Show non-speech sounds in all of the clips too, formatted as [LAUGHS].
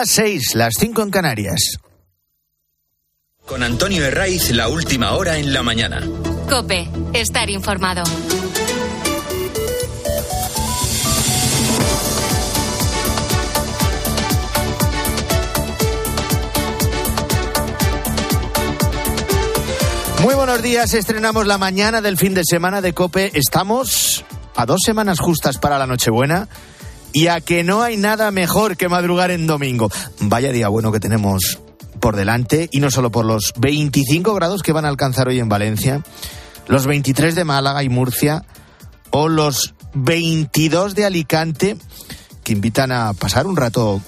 las 6, las 5 en Canarias. Con Antonio Herraiz, la última hora en la mañana. Cope, estar informado. Muy buenos días, estrenamos la mañana del fin de semana de Cope. Estamos a dos semanas justas para la Nochebuena y a que no hay nada mejor que madrugar en domingo. Vaya día bueno que tenemos por delante y no solo por los 25 grados que van a alcanzar hoy en Valencia, los 23 de Málaga y Murcia o los 22 de Alicante que invitan a pasar un rato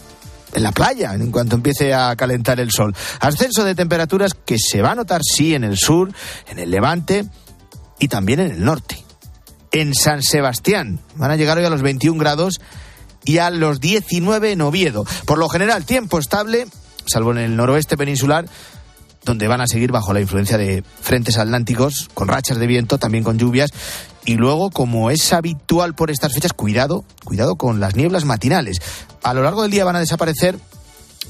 en la playa en cuanto empiece a calentar el sol. Ascenso de temperaturas que se va a notar sí en el sur, en el levante y también en el norte. En San Sebastián van a llegar hoy a los 21 grados y a los 19 en Oviedo. Por lo general, tiempo estable, salvo en el noroeste peninsular, donde van a seguir bajo la influencia de frentes atlánticos, con rachas de viento, también con lluvias. Y luego, como es habitual por estas fechas, cuidado, cuidado con las nieblas matinales. A lo largo del día van a desaparecer,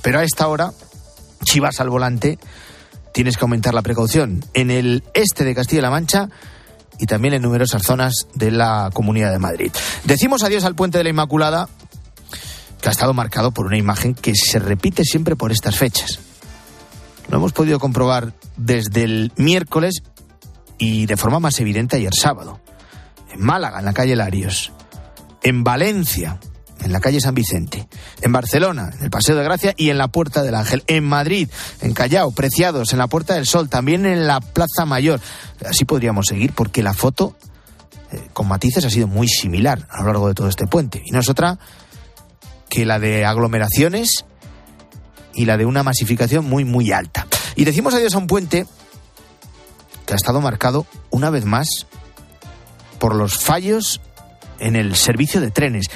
pero a esta hora, si vas al volante, tienes que aumentar la precaución. En el este de Castilla-La Mancha y también en numerosas zonas de la Comunidad de Madrid. Decimos adiós al puente de la Inmaculada, que ha estado marcado por una imagen que se repite siempre por estas fechas. Lo hemos podido comprobar desde el miércoles y de forma más evidente ayer sábado. En Málaga, en la calle Larios. En Valencia, en la calle San Vicente. En Barcelona, en el Paseo de Gracia y en la Puerta del Ángel. En Madrid, en Callao, Preciados, en la Puerta del Sol, también en la Plaza Mayor. Así podríamos seguir porque la foto eh, con matices ha sido muy similar a lo largo de todo este puente. Y no es otra que la de aglomeraciones y la de una masificación muy, muy alta. Y decimos adiós a un puente que ha estado marcado una vez más por los fallos en el servicio de trenes.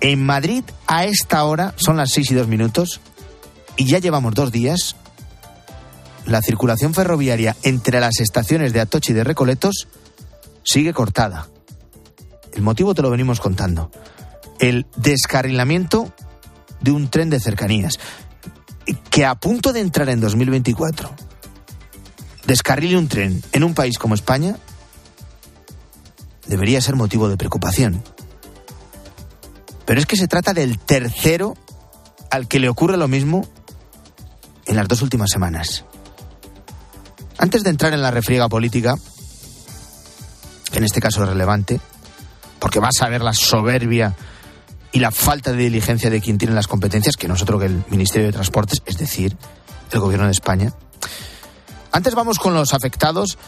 En Madrid, a esta hora, son las 6 y 2 minutos, y ya llevamos dos días, la circulación ferroviaria entre las estaciones de Atocha y de Recoletos sigue cortada. El motivo te lo venimos contando el descarrilamiento de un tren de cercanías que a punto de entrar en 2024 descarrile un tren en un país como España debería ser motivo de preocupación. Pero es que se trata del tercero al que le ocurre lo mismo en las dos últimas semanas. Antes de entrar en la refriega política, en este caso relevante, porque vas a ver la soberbia y la falta de diligencia de quien tiene las competencias, que no es otro que el Ministerio de Transportes, es decir, el Gobierno de España. Antes vamos con los afectados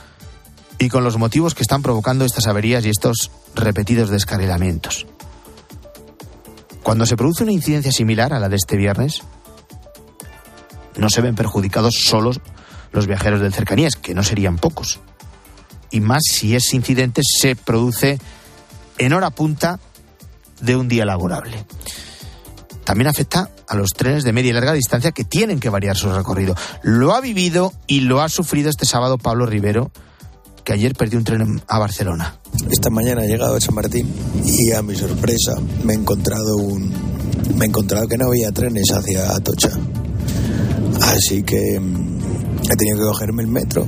y con los motivos que están provocando estas averías y estos repetidos descarrilamientos. Cuando se produce una incidencia similar a la de este viernes, no se ven perjudicados solos los viajeros del cercanías, que no serían pocos. Y más si ese incidente se produce en hora punta de un día laborable. También afecta a los trenes de media y larga distancia que tienen que variar su recorrido. Lo ha vivido y lo ha sufrido este sábado Pablo Rivero, que ayer perdió un tren a Barcelona. Esta mañana he llegado a San Martín y a mi sorpresa me he encontrado un me he encontrado que no había trenes hacia Atocha. Así que mm, he tenido que cogerme el metro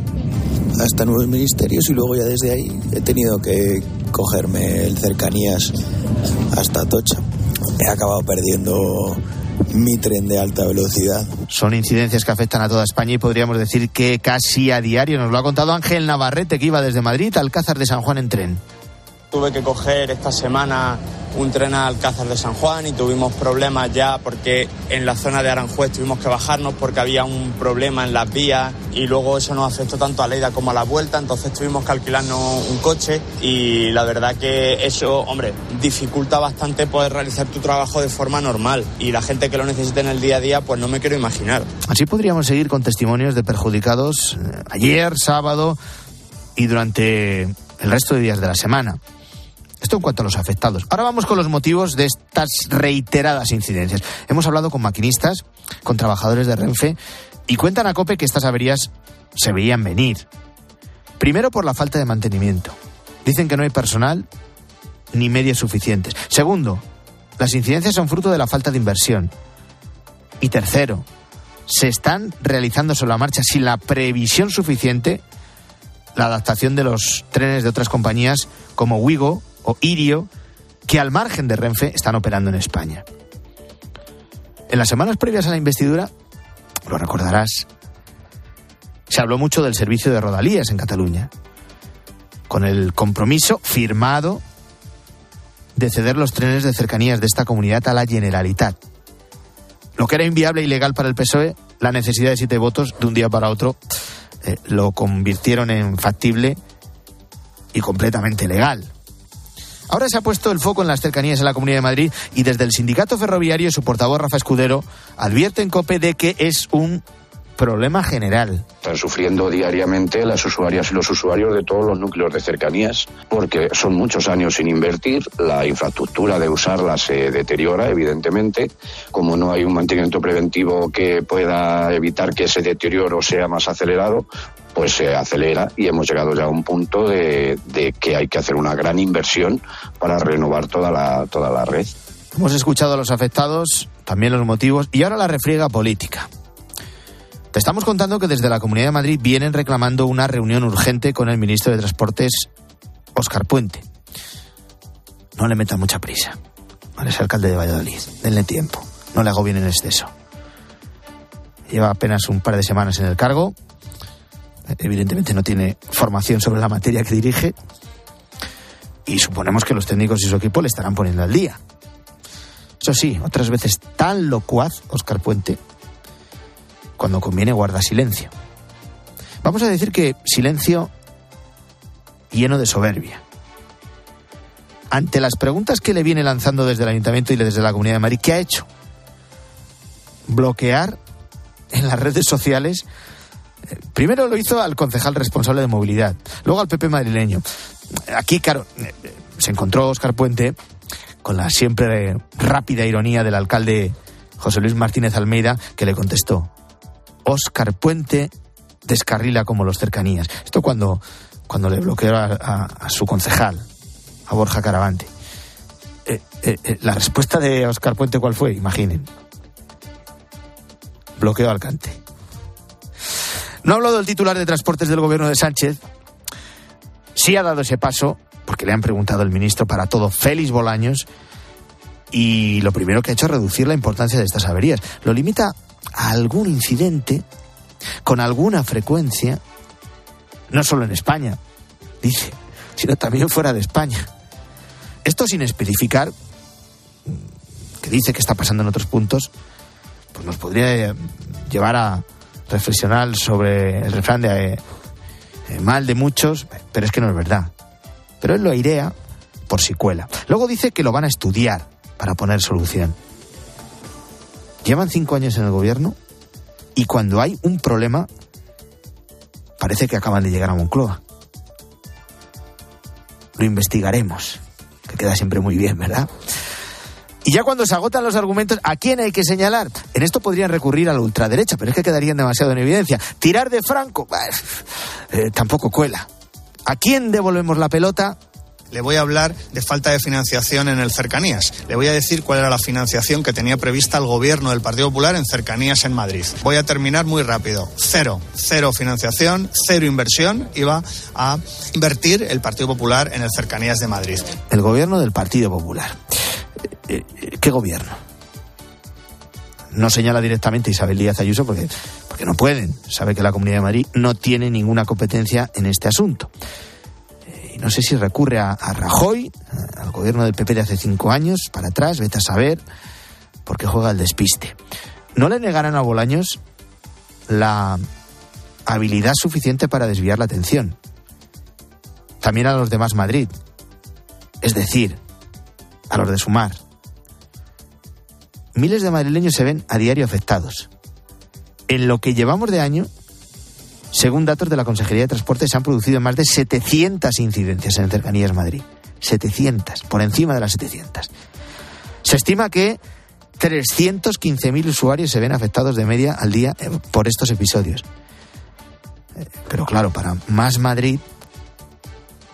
hasta Nuevos Ministerios y luego ya desde ahí he tenido que cogerme el cercanías hasta Tocha. He acabado perdiendo mi tren de alta velocidad. Son incidencias que afectan a toda España y podríamos decir que casi a diario. Nos lo ha contado Ángel Navarrete, que iba desde Madrid al Alcázar de San Juan en tren. Tuve que coger esta semana un tren al Alcázar de San Juan y tuvimos problemas ya porque en la zona de Aranjuez tuvimos que bajarnos porque había un problema en las vías y luego eso nos afectó tanto a Leida como a la vuelta, entonces tuvimos que alquilarnos un coche y la verdad que eso, hombre, dificulta bastante poder realizar tu trabajo de forma normal y la gente que lo necesite en el día a día pues no me quiero imaginar. Así podríamos seguir con testimonios de perjudicados eh, ayer, sábado y durante el resto de días de la semana. Esto en cuanto a los afectados. Ahora vamos con los motivos de estas reiteradas incidencias. Hemos hablado con maquinistas, con trabajadores de Renfe, y cuentan a COPE que estas averías se veían venir. Primero por la falta de mantenimiento. Dicen que no hay personal ni medios suficientes. Segundo, las incidencias son fruto de la falta de inversión. Y tercero, se están realizando sobre la marcha sin la previsión suficiente la adaptación de los trenes de otras compañías como Wigo o Irio, que al margen de Renfe están operando en España. En las semanas previas a la investidura, lo recordarás, se habló mucho del servicio de rodalías en Cataluña, con el compromiso firmado de ceder los trenes de cercanías de esta comunidad a la Generalitat. Lo que era inviable y legal para el PSOE, la necesidad de siete votos de un día para otro eh, lo convirtieron en factible y completamente legal. Ahora se ha puesto el foco en las cercanías en la Comunidad de Madrid y desde el sindicato ferroviario su portavoz Rafa Escudero advierte en COPE de que es un problema general. Están sufriendo diariamente las usuarias y los usuarios de todos los núcleos de cercanías, porque son muchos años sin invertir, la infraestructura de usarla se deteriora, evidentemente. Como no hay un mantenimiento preventivo que pueda evitar que ese deterioro sea más acelerado, pues se acelera y hemos llegado ya a un punto de, de que hay que hacer una gran inversión para renovar toda la, toda la red. Hemos escuchado a los afectados, también los motivos y ahora la refriega política. Te estamos contando que desde la Comunidad de Madrid vienen reclamando una reunión urgente con el ministro de Transportes, Óscar Puente. No le metan mucha prisa. Vale, es alcalde de Valladolid. Denle tiempo. No le hago bien en exceso. Lleva apenas un par de semanas en el cargo. Evidentemente no tiene formación sobre la materia que dirige. Y suponemos que los técnicos y su equipo le estarán poniendo al día. Eso sí, otras veces tan locuaz, Óscar Puente, cuando conviene guarda silencio. Vamos a decir que silencio lleno de soberbia. Ante las preguntas que le viene lanzando desde el Ayuntamiento y desde la Comunidad de Madrid, ¿qué ha hecho? Bloquear en las redes sociales. Primero lo hizo al concejal responsable de movilidad, luego al PP madrileño. Aquí, claro, eh, se encontró Oscar Puente con la siempre rápida ironía del alcalde José Luis Martínez Almeida, que le contestó, Óscar Puente descarrila como los cercanías. Esto cuando, cuando le bloqueó a, su concejal, a Borja Caravante. Eh, eh, la respuesta de Óscar Puente, ¿cuál fue? Imaginen. Bloqueo al cante. No ha hablado del titular de transportes del gobierno de Sánchez. Sí ha dado ese paso, porque le han preguntado el ministro para todo, Félix Bolaños, y lo primero que ha hecho es reducir la importancia de estas averías. Lo limita a algún incidente con alguna frecuencia, no solo en España, dice, sino también fuera de España. Esto sin especificar, que dice que está pasando en otros puntos, pues nos podría llevar a reflexionar sobre el refrán de eh, mal de muchos, pero es que no es verdad. Pero él lo airea por si cuela. Luego dice que lo van a estudiar para poner solución. Llevan cinco años en el gobierno y cuando hay un problema parece que acaban de llegar a Moncloa. Lo investigaremos, que queda siempre muy bien, ¿verdad? Y ya cuando se agotan los argumentos, ¿a quién hay que señalar? En esto podrían recurrir a la ultraderecha, pero es que quedarían demasiado en evidencia. Tirar de Franco, eh, tampoco cuela. ¿A quién devolvemos la pelota? le voy a hablar de falta de financiación en el cercanías. Le voy a decir cuál era la financiación que tenía prevista el gobierno del Partido Popular en cercanías en Madrid. Voy a terminar muy rápido. Cero, cero financiación, cero inversión iba a invertir el Partido Popular en el cercanías de Madrid. El gobierno del Partido Popular. Eh, eh, ¿Qué gobierno? No señala directamente Isabel Díaz Ayuso porque, porque no pueden. Sabe que la Comunidad de Madrid no tiene ninguna competencia en este asunto no sé si recurre a, Rajoy, al gobierno del PP de hace cinco años, para atrás, vete a saber, porque juega el despiste. No le negarán a Bolaños la habilidad suficiente para desviar la atención. También a los demás Madrid. Es decir, a los de Sumar. Miles de madrileños se ven a diario afectados. En lo que llevamos de año, según datos de la Consejería de Transporte, se han producido más de 700 incidencias en cercanías Madrid. 700, por encima de las 700. Se estima que 315.000 usuarios se ven afectados de media al día eh, por estos episodios. Eh, pero claro, para más Madrid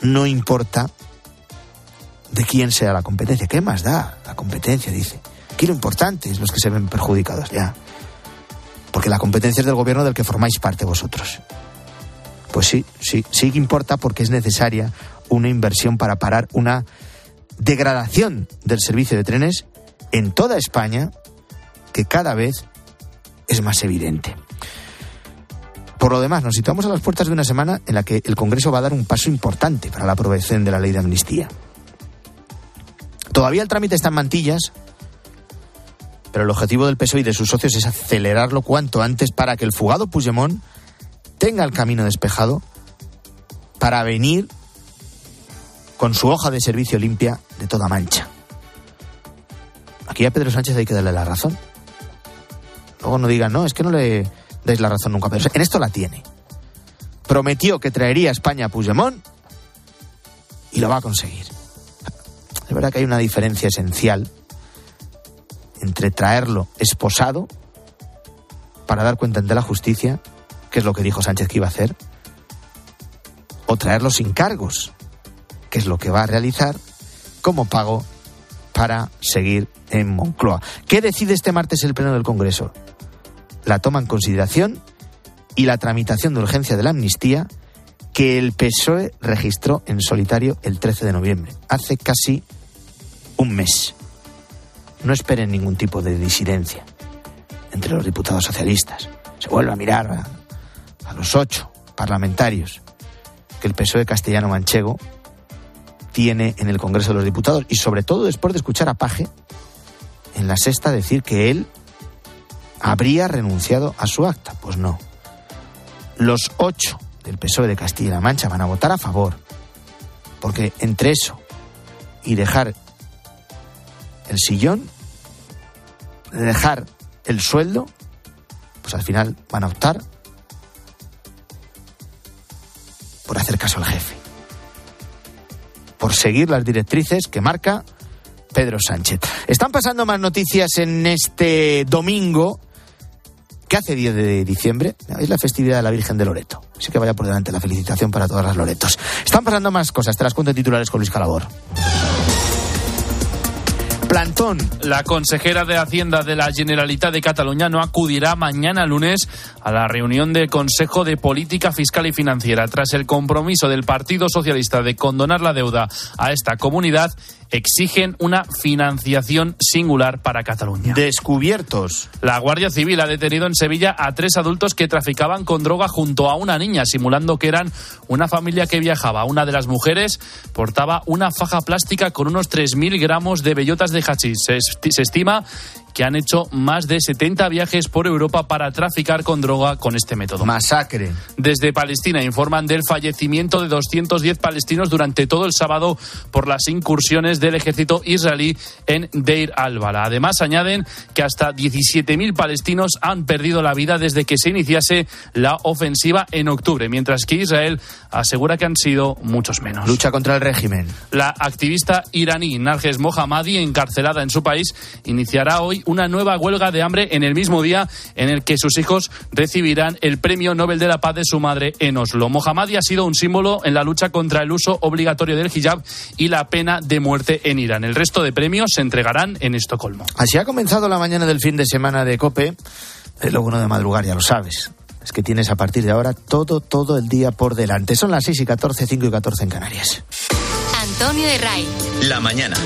no importa de quién sea la competencia. ¿Qué más da la competencia? Dice. Aquí lo importante es los que se ven perjudicados ya. porque la competencia es del gobierno del que formáis parte vosotros. Pues sí, sí, sí que importa porque es necesaria una inversión para parar una degradación del servicio de trenes en toda España que cada vez es más evidente. Por lo demás, nos situamos a las puertas de una semana en la que el Congreso va a dar un paso importante para la aprobación de la ley de amnistía. Todavía el trámite está en mantillas, pero el objetivo del PSOE y de sus socios es acelerarlo cuanto antes para que el fugado Puigdemont tenga el camino despejado para venir con su hoja de servicio limpia de toda mancha. Aquí a Pedro Sánchez hay que darle la razón. Luego no digan, no, es que no le dais la razón nunca. Pero en esto la tiene. Prometió que traería a España a Puigdemont y lo va a conseguir. Es verdad que hay una diferencia esencial entre traerlo esposado para dar cuenta ante la justicia, que es lo que dijo Sánchez que iba a hacer, o traerlo sin cargos, que es lo que va a realizar como pago para seguir en Moncloa. ¿Qué decide este martes el Pleno del Congreso? La toma en consideración y la tramitación de urgencia de la amnistía que el PSOE registró en solitario el 13 de noviembre, hace casi un mes. No esperen ningún tipo de disidencia entre los diputados socialistas. Se vuelve a mirar a, los ocho parlamentarios que el PSOE castellano manchego tiene en el Congreso de los Diputados y sobre todo después de escuchar a Paje en la sexta decir que él habría renunciado a su acta. Pues no. Los ocho del PSOE de Castilla-La Mancha van a votar a favor. Porque entre eso y dejar el sillón, dejar el sueldo, pues al final van a optar por hacer caso al jefe. Por seguir las directrices que marca Pedro Sánchez. Están pasando más noticias en este domingo que hace 10 de diciembre es la festividad de la Virgen de Loreto. Así que vaya por delante la felicitación para todas las Loretos. Están pasando más cosas, te las cuento en titulares con Luis Calabor. Plantón. La consejera de Hacienda de la Generalitat de Cataluña no acudirá mañana lunes a la reunión del Consejo de Política Fiscal y Financiera. Tras el compromiso del Partido Socialista de condonar la deuda a esta comunidad, exigen una financiación singular para Cataluña. Descubiertos. La Guardia Civil ha detenido en Sevilla a tres adultos que traficaban con droga junto a una niña, simulando que eran una familia que viajaba. Una de las mujeres portaba una faja plástica con unos 3.000 gramos de bellotas de hachís. Se, se estima que han hecho más de 70 viajes por Europa para traficar con droga con este método. Masacre. Desde Palestina informan del fallecimiento de 210 palestinos durante todo el sábado por las incursiones del ejército israelí en Deir al-Bala. Además, añaden que hasta 17.000 palestinos han perdido la vida desde que se iniciase la ofensiva en octubre, mientras que Israel asegura que han sido muchos menos. Lucha contra el régimen. La activista iraní Narges Mohammadi, encarcelada en su país, iniciará hoy una nueva huelga de hambre en el mismo día en el que sus hijos recibirán el Premio Nobel de la Paz de su madre en Oslo. Mohammadi ha sido un símbolo en la lucha contra el uso obligatorio del hijab y la pena de muerte en Irán. El resto de premios se entregarán en Estocolmo. Así ha comenzado la mañana del fin de semana de COPE. Es lo bueno de madrugar, ya lo sabes. Es que tienes a partir de ahora todo, todo el día por delante. Son las 6 y 14, 5 y 14 en Canarias. Antonio de Ray. La mañana.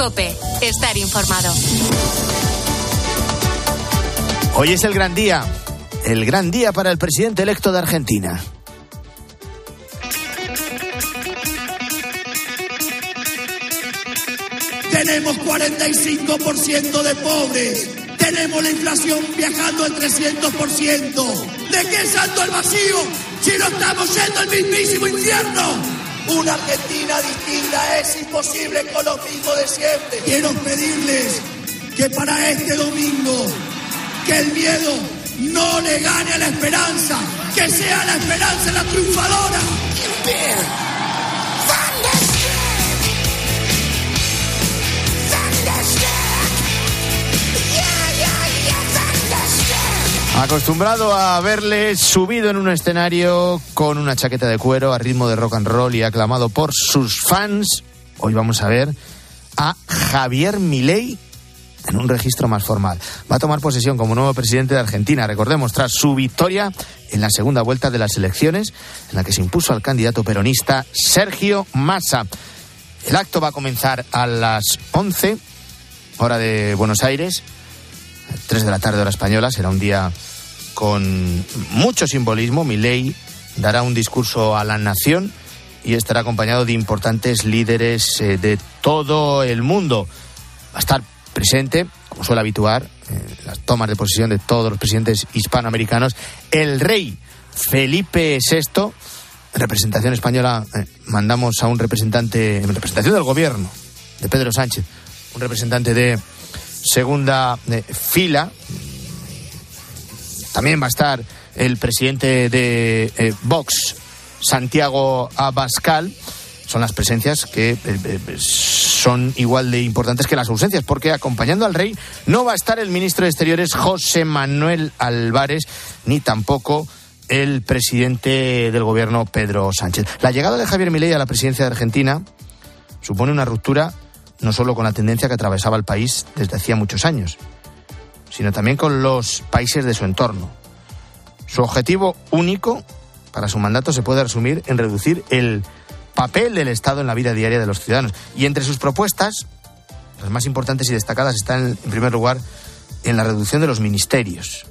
Cope, estar informado. Hoy es el gran día. El gran día para el presidente electo de Argentina. Tenemos 45% de pobres. Tenemos la inflación viajando al 300%. ¿De qué salto el vacío si no estamos yendo al mismísimo infierno? Una Argentina distinta es imposible con lo mismo de siempre. Quiero pedirles que para este domingo, que el miedo no le gane a la esperanza, que sea la esperanza la triunfadora. Acostumbrado a verle subido en un escenario con una chaqueta de cuero a ritmo de rock and roll y aclamado por sus fans, hoy vamos a ver a Javier Milei en un registro más formal. Va a tomar posesión como nuevo presidente de Argentina, recordemos, tras su victoria en la segunda vuelta de las elecciones, en la que se impuso al candidato peronista Sergio Massa. El acto va a comenzar a las 11, hora de Buenos Aires, 3 de la tarde, hora española. Será un día con mucho simbolismo. Milei dará un discurso a la nación y estará acompañado de importantes líderes eh, de todo el mundo. Va a estar presente, como suele habituar, en las tomas de posesión de todos los presidentes hispanoamericanos, el rey Felipe VI. En representación española eh, mandamos a un representante, en representación del gobierno, de Pedro Sánchez, un representante de segunda eh, fila. También va a estar el presidente de eh, Vox, Santiago Abascal. Son las presencias que son igual de importantes que las ausencias, porque acompañando al rey no va a estar el ministro de Exteriores José Manuel Álvarez, ni tampoco el presidente del gobierno Pedro Sánchez. La llegada de Javier Milei a la presidencia de Argentina supone una ruptura no solo con la tendencia que atravesaba el país desde hacía muchos años, sino también con los países de su entorno. Su objetivo único para su mandato se puede resumir en reducir el papel del Estado en la vida diaria de los ciudadanos. Y entre sus propuestas, las más importantes y destacadas están, en primer lugar, en la reducción de los ministerios,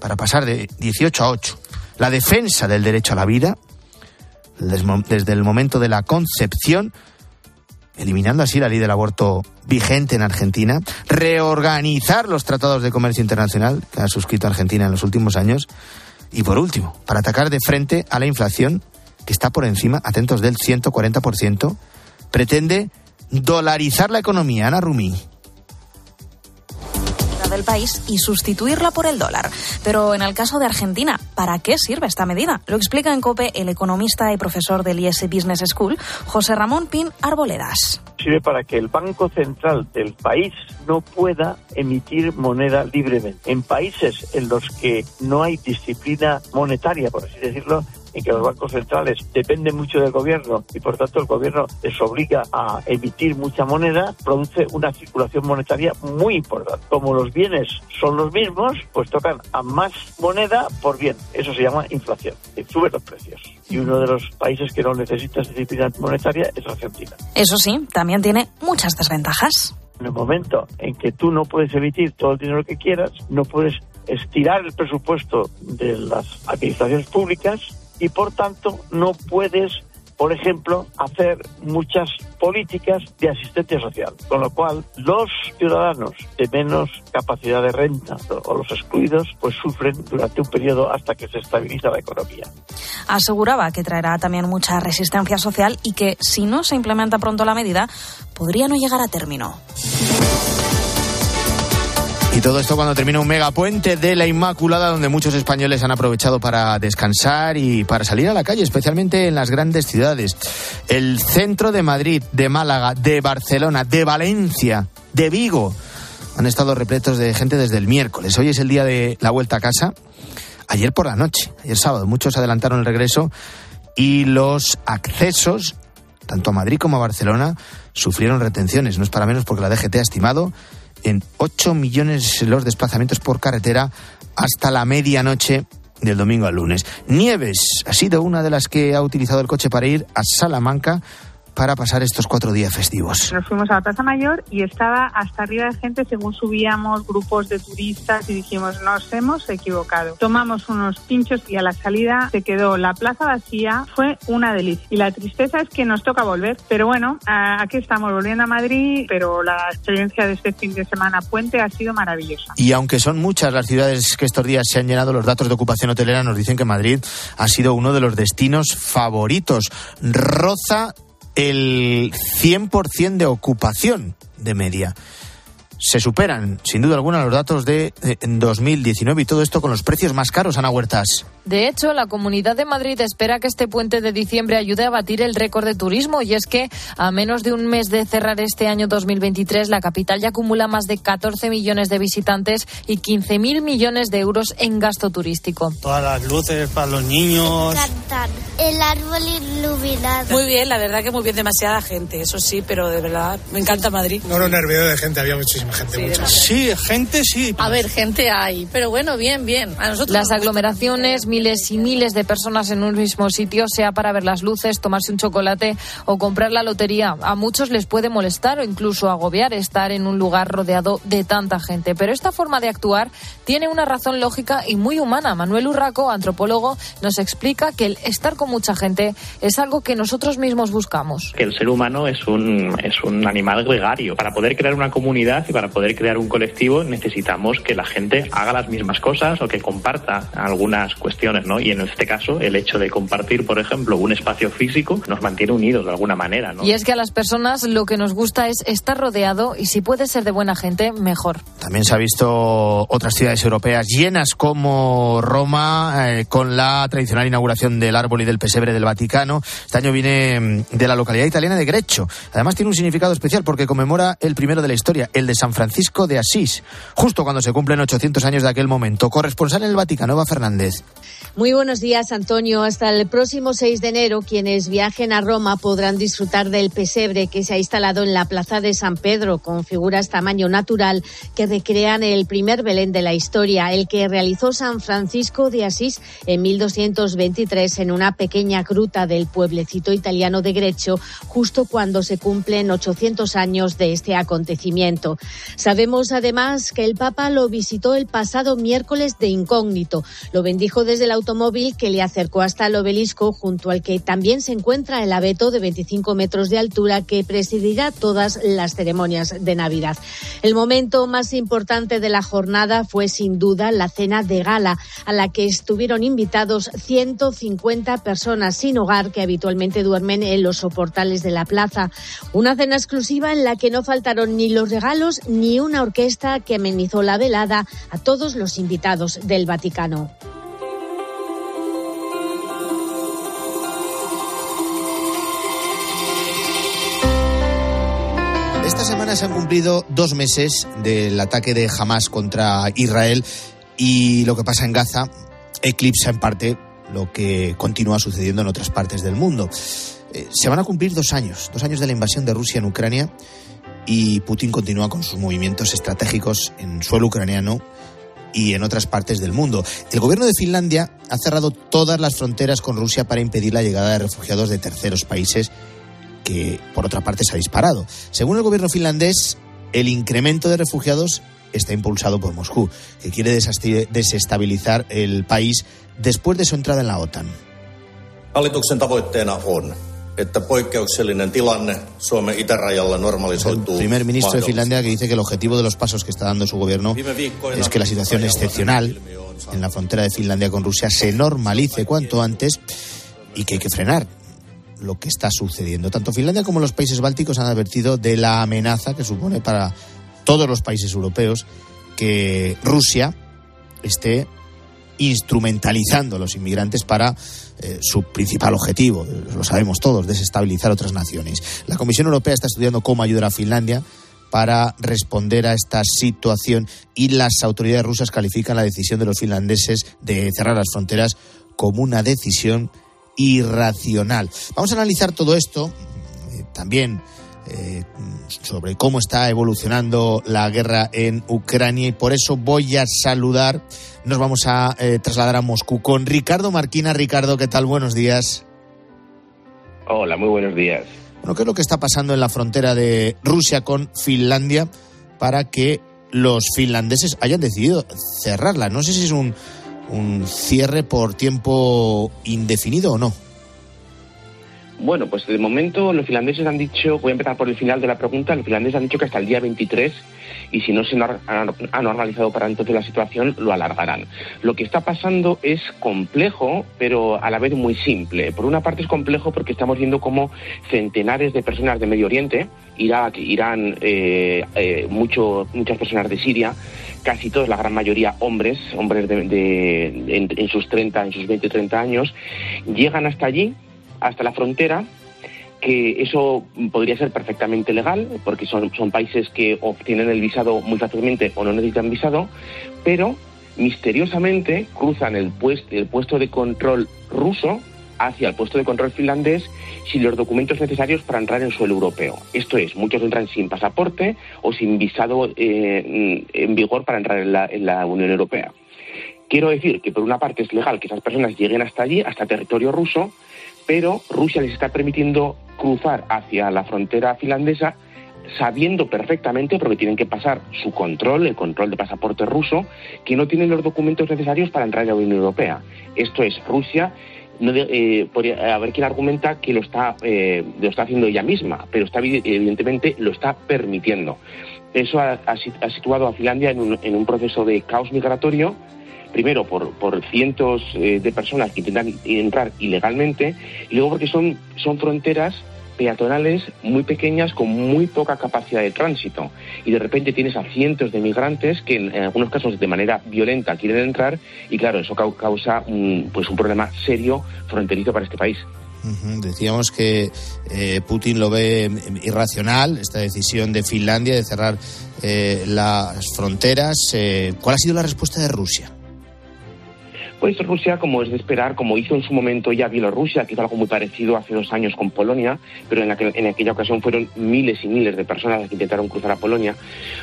para pasar de 18 a 8. La defensa del derecho a la vida, desde el momento de la concepción, eliminando así la ley del aborto vigente en Argentina, reorganizar los tratados de comercio internacional que ha suscrito Argentina en los últimos años, y por último, para atacar de frente a la inflación que está por encima, atentos, del 140%, pretende dolarizar la economía. Ana Rumi del país y sustituirla por el dólar. Pero en el caso de Argentina, ¿para qué sirve esta medida? Lo explica en COPE el economista y profesor del IS Business School, José Ramón Pin Arboledas. Sirve para que el Banco Central del país no pueda emitir moneda libremente. En países en los que no hay disciplina monetaria, por así decirlo, en que los bancos centrales dependen mucho del gobierno y por tanto el gobierno les obliga a emitir mucha moneda, produce una circulación monetaria muy importante. Como los bienes son los mismos, pues tocan a más moneda por bien. Eso se llama inflación. Suben los precios. Y uno de los países que no necesita disciplina monetaria es Argentina. Eso sí, también tiene muchas desventajas. En el momento en que tú no puedes emitir todo el dinero que quieras, no puedes estirar el presupuesto de las administraciones públicas, y por tanto no puedes por ejemplo, hacer muchas políticas de asistencia social, con lo cual los ciudadanos de menos capacidad de renta o los excluidos pues sufren durante un periodo hasta que se estabiliza la economía. Aseguraba que traerá también mucha resistencia social y que si no se implementa pronto la medida podría no llegar a término. Todo esto cuando termina un megapuente de la Inmaculada, donde muchos españoles han aprovechado para descansar y para salir a la calle, especialmente en las grandes ciudades. El centro de Madrid, de Málaga, de Barcelona, de Valencia, de Vigo, han estado repletos de gente desde el miércoles. Hoy es el día de la vuelta a casa. Ayer por la noche, ayer sábado, muchos adelantaron el regreso y los accesos, tanto a Madrid como a Barcelona, sufrieron retenciones. No es para menos porque la DGT ha estimado en 8 millones los desplazamientos por carretera hasta la medianoche del domingo al lunes. Nieves ha sido una de las que ha utilizado el coche para ir a Salamanca para pasar estos cuatro días festivos? Nos fuimos a la Plaza Mayor y estaba hasta arriba de gente según subíamos grupos de turistas y dijimos nos hemos equivocado. Tomamos unos pinchos y a la salida se quedó la plaza vacía. Fue una delicia. Y la tristeza es que nos toca volver. Pero bueno, aquí estamos volviendo a Madrid, pero la experiencia de este fin de semana puente ha sido maravillosa. Y aunque son muchas las ciudades que estos días se han llenado, los datos de ocupación hotelera nos dicen que Madrid ha sido uno de los destinos favoritos. Roza el 100% de ocupación de media. Se superan, sin duda alguna, los datos de 2019 y todo esto con los precios más caros, Ana Huertas. De hecho, la Comunidad de Madrid espera que este puente de diciembre ayude a batir el récord de turismo y es que a menos de un mes de cerrar este año 2023, la capital ya acumula más de 14 millones de visitantes y 15.000 millones de euros en gasto turístico. Todas las luces para los niños. el árbol iluminado. Muy bien, la verdad que muy bien, demasiada gente, eso sí, pero de verdad me encanta Madrid. No, no, nervioso de gente, había muchísima gente. Sí, mucha. Sí, gente sí. A ver, gente hay, pero bueno, bien, bien. A nosotros Las aglomeraciones, miles y miles de personas en un mismo sitio, sea para ver las luces, tomarse un chocolate o comprar la lotería. A muchos les puede molestar o incluso agobiar estar en un lugar rodeado de tanta gente. Pero esta forma de actuar tiene una razón lógica y muy humana. Manuel Urraco, antropólogo, nos explica que el estar con mucha gente es algo que nosotros mismos buscamos. que el ser humano es un, es un animal gregario. Para poder crear una comunidad y para poder crear un colectivo necesitamos que la gente haga las mismas cosas o que comparta algunas cuestiones, ¿no? Y en este caso, el hecho de compartir, por ejemplo, un espacio físico nos mantiene unidos de alguna manera, ¿no? Y es que a las personas lo que nos gusta es estar rodeado y si puede ser de buena gente, mejor. También se ha visto otras ciudades europeas llenas como Roma, eh, con la tradicional inauguración del árbol y del pesebre del Vaticano. Este año viene mm, de la localidad italiana de Greccio. Además tiene un significado especial porque conmemora el primero de la historia, el de San Francisco de Asís, justo cuando se cumplen 800 años de aquel momento. Corresponsal en el Vaticano, Eva Fernández. Muy buenos días, Antonio. Hasta el próximo 6 de enero, quienes viajen a Roma podrán disfrutar del pesebre que se ha instalado en la Plaza de San Pedro, con figuras tamaño natural que recrean el primer Belén de la historia, el que realizó San Francisco de Asís en 1223 en una pequeña gruta del pueblecito italiano de Greccio, justo cuando se cumplen 800 años de este acontecimiento. Sabemos además que el Papa lo visitó el pasado miércoles de incógnito. Lo bendijo desde el automóvil que le acercó hasta el obelisco, junto al que también se encuentra el abeto de 25 metros de altura que presidirá todas las ceremonias de Navidad. El momento más importante de la jornada fue sin duda la cena de gala, a la que estuvieron invitados 150 personas sin hogar que habitualmente duermen en los soportales de la plaza. Una cena exclusiva en la que no faltaron ni los regalos ni una orquesta que amenizó la velada a todos los invitados del Vaticano. Esta semana se han cumplido dos meses del ataque de Hamas contra Israel y lo que pasa en Gaza eclipsa en parte lo que continúa sucediendo en otras partes del mundo. Eh, se van a cumplir dos años, dos años de la invasión de Rusia en Ucrania y Putin continúa con sus movimientos estratégicos en suelo ucraniano y en otras partes del mundo. El gobierno de Finlandia ha cerrado todas las fronteras con Rusia para impedir la llegada de refugiados de terceros países que, por otra parte, se ha disparado. Según el gobierno finlandés, el incremento de refugiados está impulsado por Moscú, que quiere desestabilizar el país después de su entrada en la OTAN. Että poikkeuksellinen tilanne Suomen itärajalla normalisoituu. primer ministro de. Finlandia que dice que el objetivo de los pasos que está dando su gobierno es que la situación excepcional en la frontera de Finlandia con Rusia se normalice cuanto antes y que hay que frenar lo que está sucediendo. Tanto Finlandia como los países bálticos han advertido de la amenaza que supone para todos los países europeos que Rusia esté instrumentalizando a los inmigrantes para eh, su principal objetivo, lo sabemos todos, desestabilizar otras naciones. La Comisión Europea está estudiando cómo ayudar a Finlandia para responder a esta situación y las autoridades rusas califican la decisión de los finlandeses de cerrar las fronteras como una decisión irracional. Vamos a analizar todo esto eh, también eh, sobre cómo está evolucionando la guerra en Ucrania y por eso voy a saludar, nos vamos a eh, trasladar a Moscú con Ricardo Marquina. Ricardo, ¿qué tal? Buenos días. Hola, muy buenos días. Bueno, ¿qué es lo que está pasando en la frontera de Rusia con Finlandia para que los finlandeses hayan decidido cerrarla? No sé si es un, un cierre por tiempo indefinido o no. Bueno, pues de momento los finlandeses han dicho, voy a empezar por el final de la pregunta, los finlandeses han dicho que hasta el día 23 y si no se ha normalizado para entonces la situación, lo alargarán. Lo que está pasando es complejo, pero a la vez muy simple. Por una parte es complejo porque estamos viendo cómo centenares de personas de Medio Oriente, Irak, Irán, eh, eh, mucho, muchas personas de Siria, casi todos, la gran mayoría hombres, hombres de, de- en, en sus 30, en sus 20, 30 años, llegan hasta allí, hasta la frontera, que eso podría ser perfectamente legal, porque son, países que obtienen el visado muy fácilmente o no necesitan visado, pero misteriosamente cruzan el, puest- el puesto de control ruso hacia el puesto de control finlandés sin los documentos necesarios para entrar en suelo europeo. Esto es, muchos entran sin pasaporte o sin visado eh, en vigor para entrar en la, en la Unión Europea. Quiero decir que por una parte es legal que esas personas lleguen hasta allí, hasta territorio ruso, pero Rusia les está permitiendo cruzar hacia la frontera finlandesa sabiendo perfectamente, porque tienen que pasar su control, el control de pasaporte ruso, que no tienen los documentos necesarios para entrar a la Unión Europea. Esto es, Rusia no de- eh, podría haber quien argumenta que lo está, eh, lo está haciendo ella misma, pero está evi- evidentemente lo está permitiendo. Eso ha, ha situado a Finlandia en un, en un proceso de caos migratorio, primero por, por cientos eh, de personas que intentan entrar ilegalmente, y luego porque son, son fronteras peatonales muy pequeñas con muy poca capacidad de tránsito y de repente tienes a cientos de migrantes que en, algunos casos de manera violenta quieren entrar y claro eso cau- causa un, pues un problema serio fronterizo para este país. Decíamos que eh, Putin lo ve irracional, esta decisión de Finlandia de cerrar eh, las fronteras. ¿Cuál ha sido la respuesta de Rusia? Pues Rusia, como es de esperar, como hizo en su momento ya Bielorrusia, que hizo algo muy parecido hace dos años con Polonia, pero en, aquel- en aquella ocasión fueron miles y miles de personas las que intentaron cruzar a Polonia,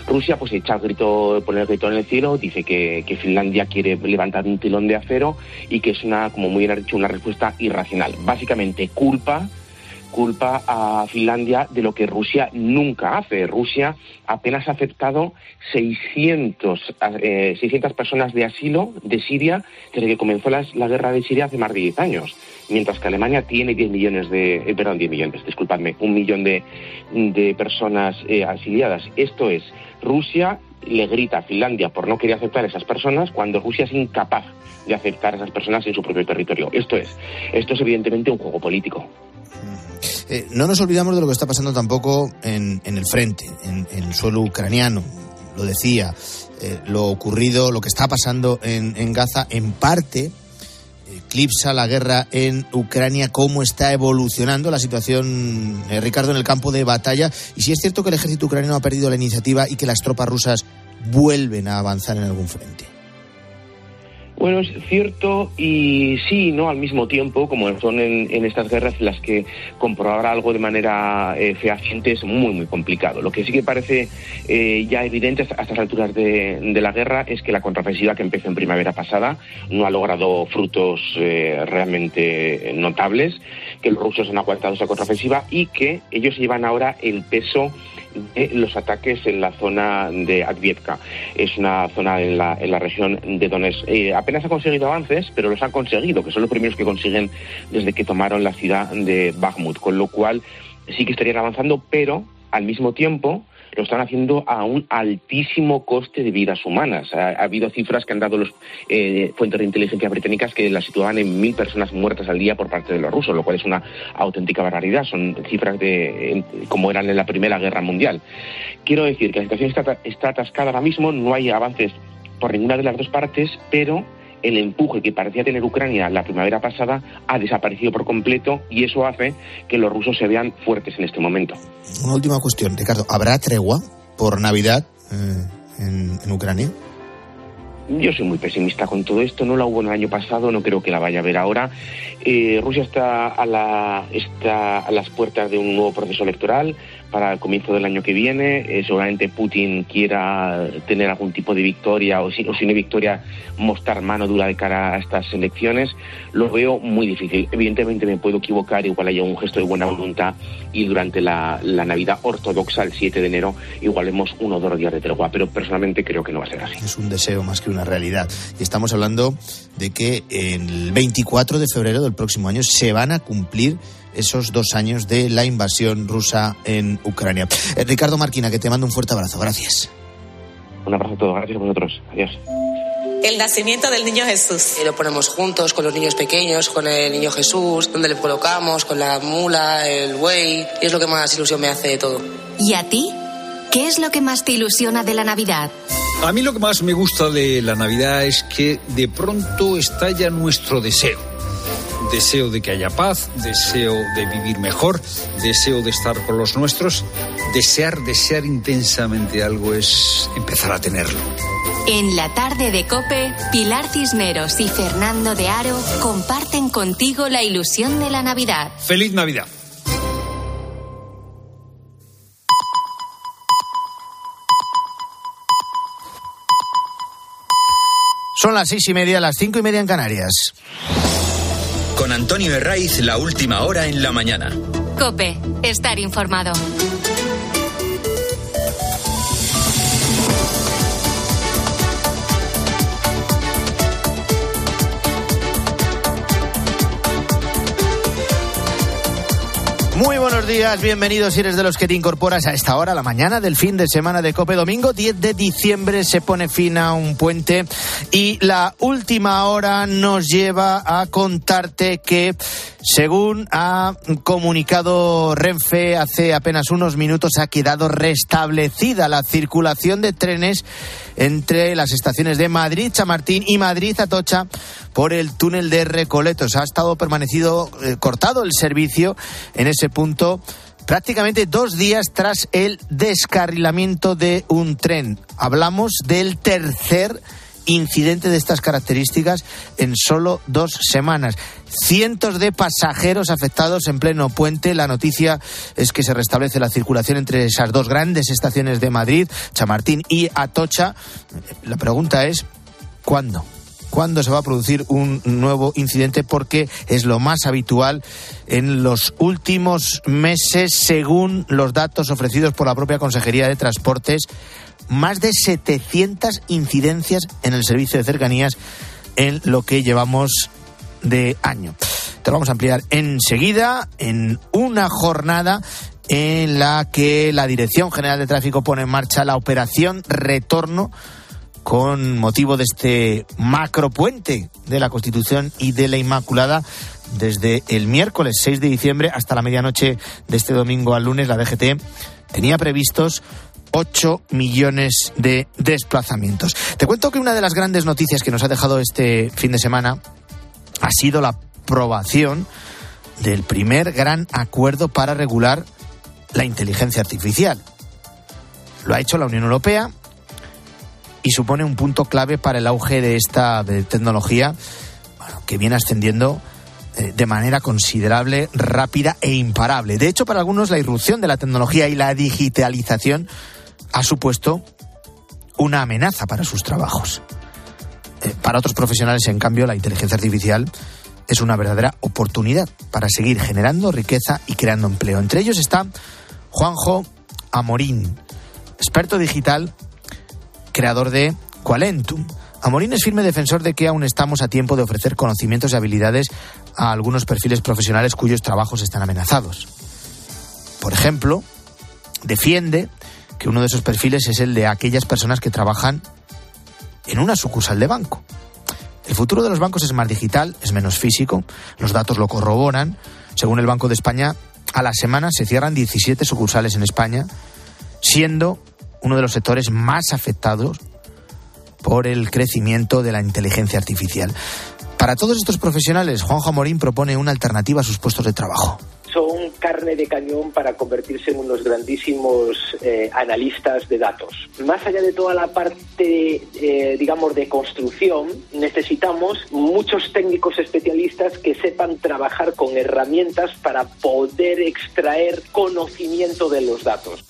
Rusia pues echa el grito, pone el grito en el cielo, dice que, que Finlandia quiere levantar un tilón de acero y que es una, como muy bien ha dicho, una respuesta irracional. Básicamente culpa culpa a Finlandia de lo que Rusia nunca hace. Rusia apenas ha aceptado 600, eh, 600 personas de asilo de Siria desde que comenzó las- la, guerra de Siria hace más de 10 años, mientras que Alemania tiene 10 millones de, eh, perdón, 10 millones, disculpadme, un millón de, de personas eh, asiliadas. Esto es, Rusia le grita a Finlandia por no querer aceptar a esas personas cuando Rusia es incapaz de aceptar a esas personas en su propio territorio. Esto es, esto es evidentemente un juego político. Eh, no nos olvidamos de lo que está pasando tampoco en, el frente, en, el suelo ucraniano. Lo decía, eh, lo ocurrido, lo que está pasando en, en Gaza, en parte eclipsa la guerra en Ucrania, cómo está evolucionando la situación, eh, Ricardo, en el campo de batalla. Y si es cierto que el ejército ucraniano ha perdido la iniciativa y que las tropas rusas vuelven a avanzar en algún frente. Bueno, es cierto y sí, ¿no? Al mismo tiempo, como son en, en estas guerras las que comprobar algo de manera eh, fehaciente es muy, muy complicado. Lo que sí que parece eh, ya evidente a estas alturas de, de la guerra es que la contraofensiva que empezó en primavera pasada no ha logrado frutos eh, realmente notables, que los rusos han aguantado esa contraofensiva y que ellos llevan ahora el peso de los ataques en la zona de Advievka. Es una zona en la, en la región de Donetsk. Eh, apenas ha conseguido avances, pero los han conseguido, que son los primeros que consiguen desde que tomaron la ciudad de Bakhmut. Con lo cual sí que estarían avanzando, pero al mismo tiempo lo están haciendo a un altísimo coste de vidas humanas. Ha, ha habido cifras que han dado los eh, fuentes de inteligencia británicas que las situaban en mil personas muertas al día por parte de los rusos, lo cual es una auténtica barbaridad. Son cifras de como eran en la Primera Guerra Mundial. Quiero decir que la situación está, está atascada ahora mismo, no hay avances por ninguna de las dos partes, pero el empuje que parecía tener Ucrania la primavera pasada ha desaparecido por completo y eso hace que los rusos se vean fuertes en este momento. Una última cuestión, Ricardo. ¿Habrá tregua por Navidad eh, en, en Ucrania? Yo soy muy pesimista con todo esto, no la hubo el año pasado, no creo que la vaya a ver ahora. Eh, Rusia está a, la, está a las puertas de un nuevo proceso electoral para el comienzo del año que viene. Eh, seguramente Putin quiera tener algún tipo de victoria o si, o si no victoria, mostrar mano dura de cara a estas elecciones. Lo veo muy difícil. Evidentemente me puedo equivocar, igual haya un gesto de buena voluntad y durante la, la Navidad ortodoxa, el 7 de enero, igual vemos uno o dos días de tregua, pero personalmente creo que no va a ser así. Es un deseo más que una realidad. Y estamos hablando de que el 24 de febrero del próximo año se van a cumplir esos dos años de la invasión rusa en Ucrania. Eh, Ricardo Marquina, que te mando un fuerte abrazo. Gracias. Un abrazo a todos, gracias a vosotros. Adiós. El nacimiento del niño Jesús. Y lo ponemos juntos con los niños pequeños, con el niño Jesús, donde le colocamos, con la mula, el buey, y es lo que más ilusión me hace de todo. ¿Y a ti? ¿Qué es lo que más te ilusiona de la Navidad? A mí lo que más me gusta de la Navidad es que de pronto estalla nuestro deseo. Deseo de que haya paz, deseo de vivir mejor, deseo de estar con los nuestros. Desear, desear intensamente algo es empezar a tenerlo. En la tarde de Cope, Pilar Cisneros y Fernando de Aro comparten contigo la ilusión de la Navidad. ¡Feliz Navidad! Son las seis y media, las cinco y media en Canarias. Con Antonio Herraiz, la última hora en la mañana. Cope, estar informado. Buenos días, bienvenidos si eres de los que te incorporas a esta hora, la mañana del fin de semana de Cope Domingo, 10 de diciembre se pone fin a un puente y la última hora nos lleva a contarte que según ha comunicado Renfe hace apenas unos minutos ha quedado restablecida la circulación de trenes entre las estaciones de Madrid, Chamartín y Madrid, Atocha por el túnel de Recoletos. Ha estado permanecido eh, cortado el servicio en ese punto prácticamente dos días tras el descarrilamiento de un tren. Hablamos del tercer incidente de estas características en solo dos semanas. Cientos de pasajeros afectados en pleno puente. La noticia es que se restablece la circulación entre esas dos grandes estaciones de Madrid, Chamartín y Atocha. La pregunta es, ¿cuándo? cuándo se va a producir un nuevo incidente porque es lo más habitual en los últimos meses según los datos ofrecidos por la propia Consejería de Transportes más de 700 incidencias en el servicio de cercanías en lo que llevamos de año. Te lo vamos a ampliar enseguida en una jornada en la que la Dirección General de Tráfico pone en marcha la operación Retorno con motivo de este macropuente de la Constitución y de la Inmaculada desde el miércoles 6 de diciembre hasta la medianoche de este domingo al lunes la DGT tenía previstos 8 millones de desplazamientos. Te cuento que una de las grandes noticias que nos ha dejado este fin de semana ha sido la aprobación del primer gran acuerdo para regular la inteligencia artificial. Lo ha hecho la Unión Europea y supone un punto clave para el auge de esta tecnología que viene ascendiendo de manera considerable, rápida e imparable. De hecho, para algunos la irrupción de la tecnología y la digitalización ha supuesto una amenaza para sus trabajos. Eh, para otros profesionales, en cambio, la inteligencia artificial es una verdadera oportunidad para seguir generando riqueza y creando empleo. Entre ellos está Juanjo Amorín, experto digital creador de Qualentum. Amorín es firme defensor de que aún estamos a tiempo de ofrecer conocimientos y habilidades a algunos perfiles profesionales cuyos trabajos están amenazados. Por ejemplo, defiende que uno de esos perfiles es el de aquellas personas que trabajan en una sucursal de banco. El futuro de los bancos es más digital, es menos físico, los datos lo corroboran. Según el Banco de España, a la semana se cierran 17 sucursales en España, siendo uno de los sectores más afectados por el crecimiento de la inteligencia artificial. Para todos estos profesionales, Juanjo Morín propone una alternativa a sus puestos de trabajo son carne de cañón para convertirse en unos grandísimos eh, analistas de datos. Más allá de toda la parte, eh, digamos, de construcción, necesitamos muchos técnicos especialistas que sepan trabajar con herramientas para poder extraer conocimiento de los datos.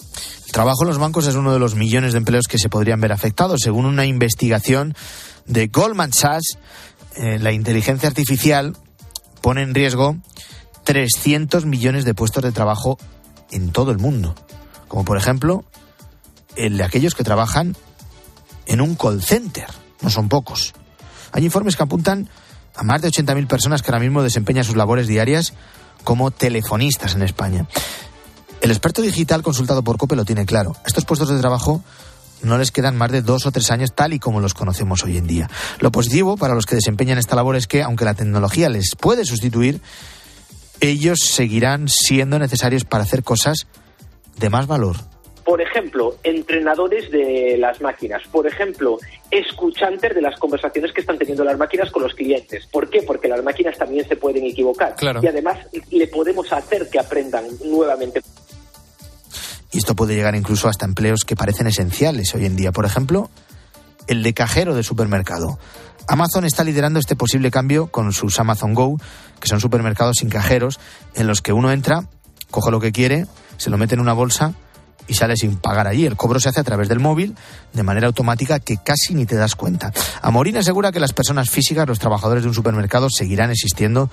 Trabajo en los bancos es uno de los millones de empleos que se podrían ver afectados. Según una investigación de Goldman Sachs, eh, la inteligencia artificial pone en riesgo 300 millones de puestos de trabajo en todo el mundo. Como por ejemplo el de aquellos que trabajan en un call center. No son pocos. Hay informes que apuntan a más de 80.000 personas que ahora mismo desempeñan sus labores diarias como telefonistas en España. El experto digital consultado por COPE lo tiene claro. Estos puestos de trabajo no les quedan más de dos o tres años tal y como los conocemos hoy en día. Lo positivo para los que desempeñan esta labor es que, aunque la tecnología les puede sustituir, ellos seguirán siendo necesarios para hacer cosas de más valor. Por ejemplo, entrenadores de las máquinas. Por ejemplo, escuchantes de las conversaciones que están teniendo las máquinas con los clientes. ¿Por qué? Porque las máquinas también se pueden equivocar. Y además le podemos hacer que aprendan nuevamente. Y esto puede llegar incluso hasta empleos que parecen esenciales hoy en día. Por ejemplo, el de cajero de supermercado. Amazon está liderando este posible cambio con sus Amazon Go, que son supermercados sin cajeros, en los que uno entra, coge lo que quiere, se lo mete en una bolsa y sale sin pagar allí. El cobro se hace a través del móvil de manera automática que casi ni te das cuenta. Amorín asegura que las personas físicas, los trabajadores de un supermercado, seguirán existiendo,